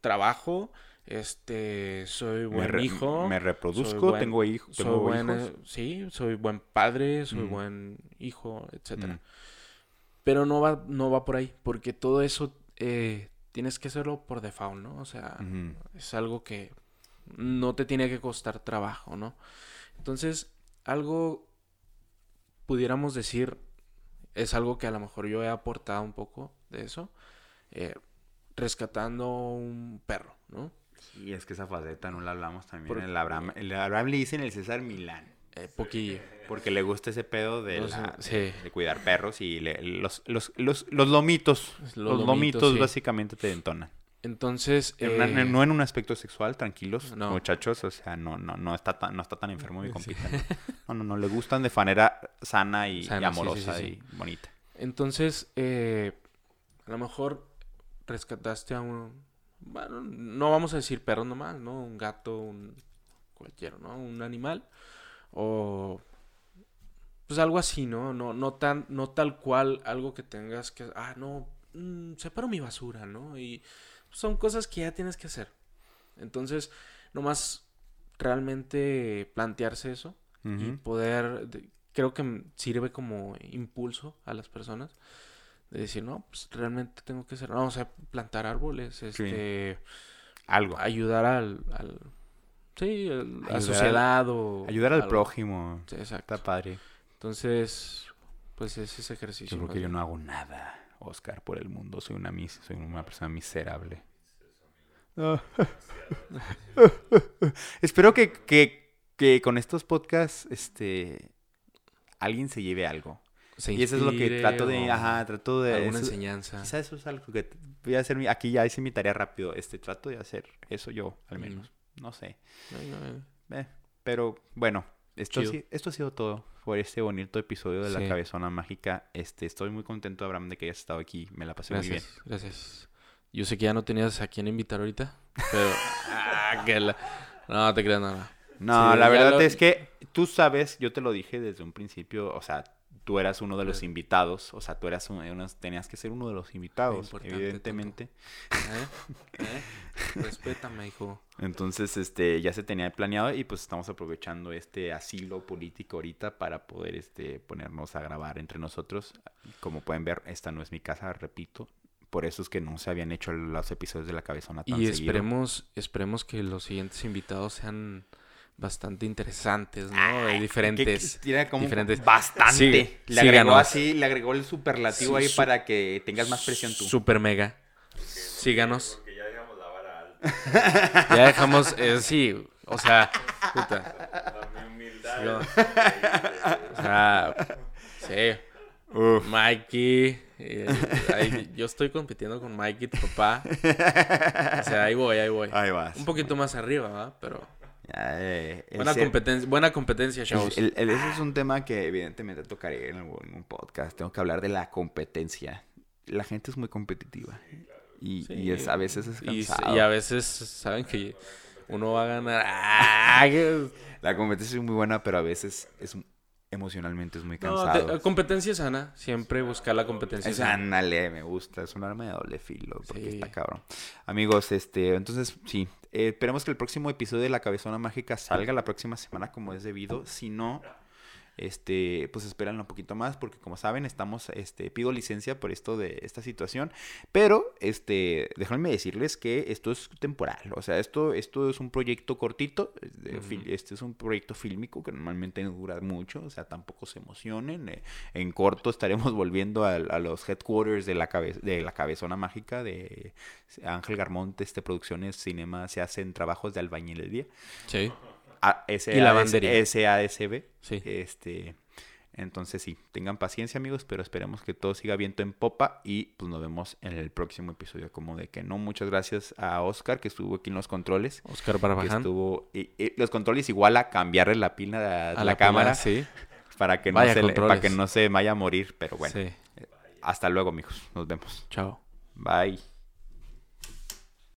trabajo, este, soy
Me,
buen
re-
hijo.
me reproduzco,
buen-
tengo, hijo,
soy
tengo
buen,
hijos.
eh, sí, soy buen padre, soy
Mm.
buen hijo, etcétera.
Mm.
Pero no va, no va por ahí, porque todo eso eh, tienes que hacerlo por default, ¿no? O sea, es algo que no te tiene que costar trabajo, ¿no? Entonces, algo pudiéramos decir, es algo que a lo mejor yo he aportado un poco de eso, eh, rescatando un perro, ¿no?
Y es que esa faceta no la hablamos también.
Por-
El Abraham, el Abraham le dicen el César Milán.
Eh, poquillo.
Porque le gusta ese pedo de,
Los-
la-
sí.
de, de cuidar perros y le- los, los, los, los lomitos.
Los
Los,
lomitos,
lomitos,
sí.
básicamente te entonan.
Entonces,
En una-
eh,
no en un aspecto sexual, tranquilos,
No.
muchachos. O sea, no, no, no, está tan, no está tan enfermo mi
Sí.
compita. No, no, no, le gustan de manera sana y,
Sana,
amorosa
sí, sí.
y bonita.
Entonces, eh, a lo mejor rescataste a un... Bueno, no vamos a decir perro nomás, ¿no? Un gato, un cualquiera, ¿no? Un animal. O... Pues algo así, ¿no? No, no, tan, no tal cual algo que tengas que... Ah, no, mm, separo mi basura, ¿no? Y son cosas que ya tienes que hacer. Entonces, nomás realmente plantearse eso y poder, de- creo que sirve como impulso a las personas de decir, no, pues realmente tengo que hacer, no, o sea, plantar árboles, este,
Algo.
ayudar al, al sí, al- a
Ayudar
sociedad o
Ayudar al
algo.
prójimo.
Sí, exacto.
Está padre.
Entonces, pues es ese ejercicio.
Yo creo que yo no hago nada, Oscar, por el mundo. Soy una, mis soy una persona miserable. Espero que, que, que con estos podcasts, este, alguien se lleve algo.
Se
Y eso es lo que trato de, ajá, trato de...
alguna
eso-
enseñanza.
quizá eso es algo que voy a hacer, mi- aquí ya hice mi tarea rápido, este, trato de hacer eso yo, al
Mm.
menos. No sé.
Ay, no, eh.
Eh, pero bueno, esto, sí- esto ha sido todo por este bonito episodio de La
Sí.
Cabezona Mágica. Este, estoy muy contento, Abraham, de que hayas estado aquí. Me la pasé muy bien.
Gracias, gracias. Yo sé que ya no tenías a quién invitar ahorita, pero... ah, que la- No, te creas nada.
No,
Sí,
la verdad
lo-
es que tú sabes, yo te lo dije desde un principio, o sea, tú eras uno de los invitados, o sea, tú eras un- unos- tenías que ser uno de los invitados, evidentemente.
¿Eh? ¿Eh? Respétame, hijo.
Entonces, este, ya se tenía planeado y pues estamos aprovechando este asilo político ahorita para poder, este, ponernos a grabar entre nosotros. Como pueden ver, esta no es mi casa, repito. Por eso es que no se habían hecho los episodios de la cabezona tan
Y
seguido.
esperemos, esperemos que los siguientes invitados sean bastante interesantes, ¿no?
Ay,
Eh, diferentes.
que- que tiene como
diferentes.
Bastante.
Sí,
le agregó así, le agregó el superlativo
Sí,
ahí
su-
para que tengas más presión tú.
Super mega. Síganos.
Porque ya dejamos la vara alta.
Ya dejamos, eh, sí, o sea, puta.
La mi humildad.
O sea, sí.
Uf.
Mikey. eh, ahí- yo estoy compitiendo con Mikey, tu papá. O sea, ahí voy, ahí voy.
Ahí vas.
Un poquito más arriba, ¿verdad? Pero
eh,
buena competencia, buena competencia,
el-
chavos.
el- el- ese es un tema que evidentemente tocaré en un podcast. Tengo que hablar de la competencia. La gente es muy competitiva. Y, y es, a veces es cansado.
y a veces saben que uno va a ganar. ¡Ah!
La competencia es muy buena, pero a veces es emocionalmente es muy
No,
cansado.
de- competencia sana. Siempre buscar la competencia
Es,
sana.
ándale, me gusta. Es un arma de doble filo. Porque
Sí.
está cabrón. Amigos, este, entonces, sí. eh, esperemos que el próximo episodio de La Cabezona Mágica salga la próxima semana como es debido. Si no, este, pues esperan un poquito más porque como saben, estamos, este, pido licencia por esto de esta situación, pero, este, déjenme decirles que esto es temporal, o sea, esto, esto es un proyecto cortito, de este es un proyecto fílmico que normalmente no dura mucho, o sea, tampoco se emocionen, eh, en corto estaremos volviendo al- a, los headquarters de la, cabe- de la cabezona mágica de Ángel Garmonte, este, Producciones Cinema, se hacen trabajos de albañilería.
Sí, Lavandería.
SADCB.
sí.
Este, entonces sí, tengan paciencia amigos, pero esperemos que todo siga viento en popa y pues nos vemos en el próximo episodio como de que no. Muchas gracias a Oscar que estuvo aquí en los controles.
Oscar
Que
Barbaján.
estuvo, y, y los controles igual a cambiarle la pila de,
A
la, cámara
Sí.
para que no se para que no se vaya a morir, pero bueno.
Sí.
Hasta luego amigos, nos vemos.
Chao.
Bye.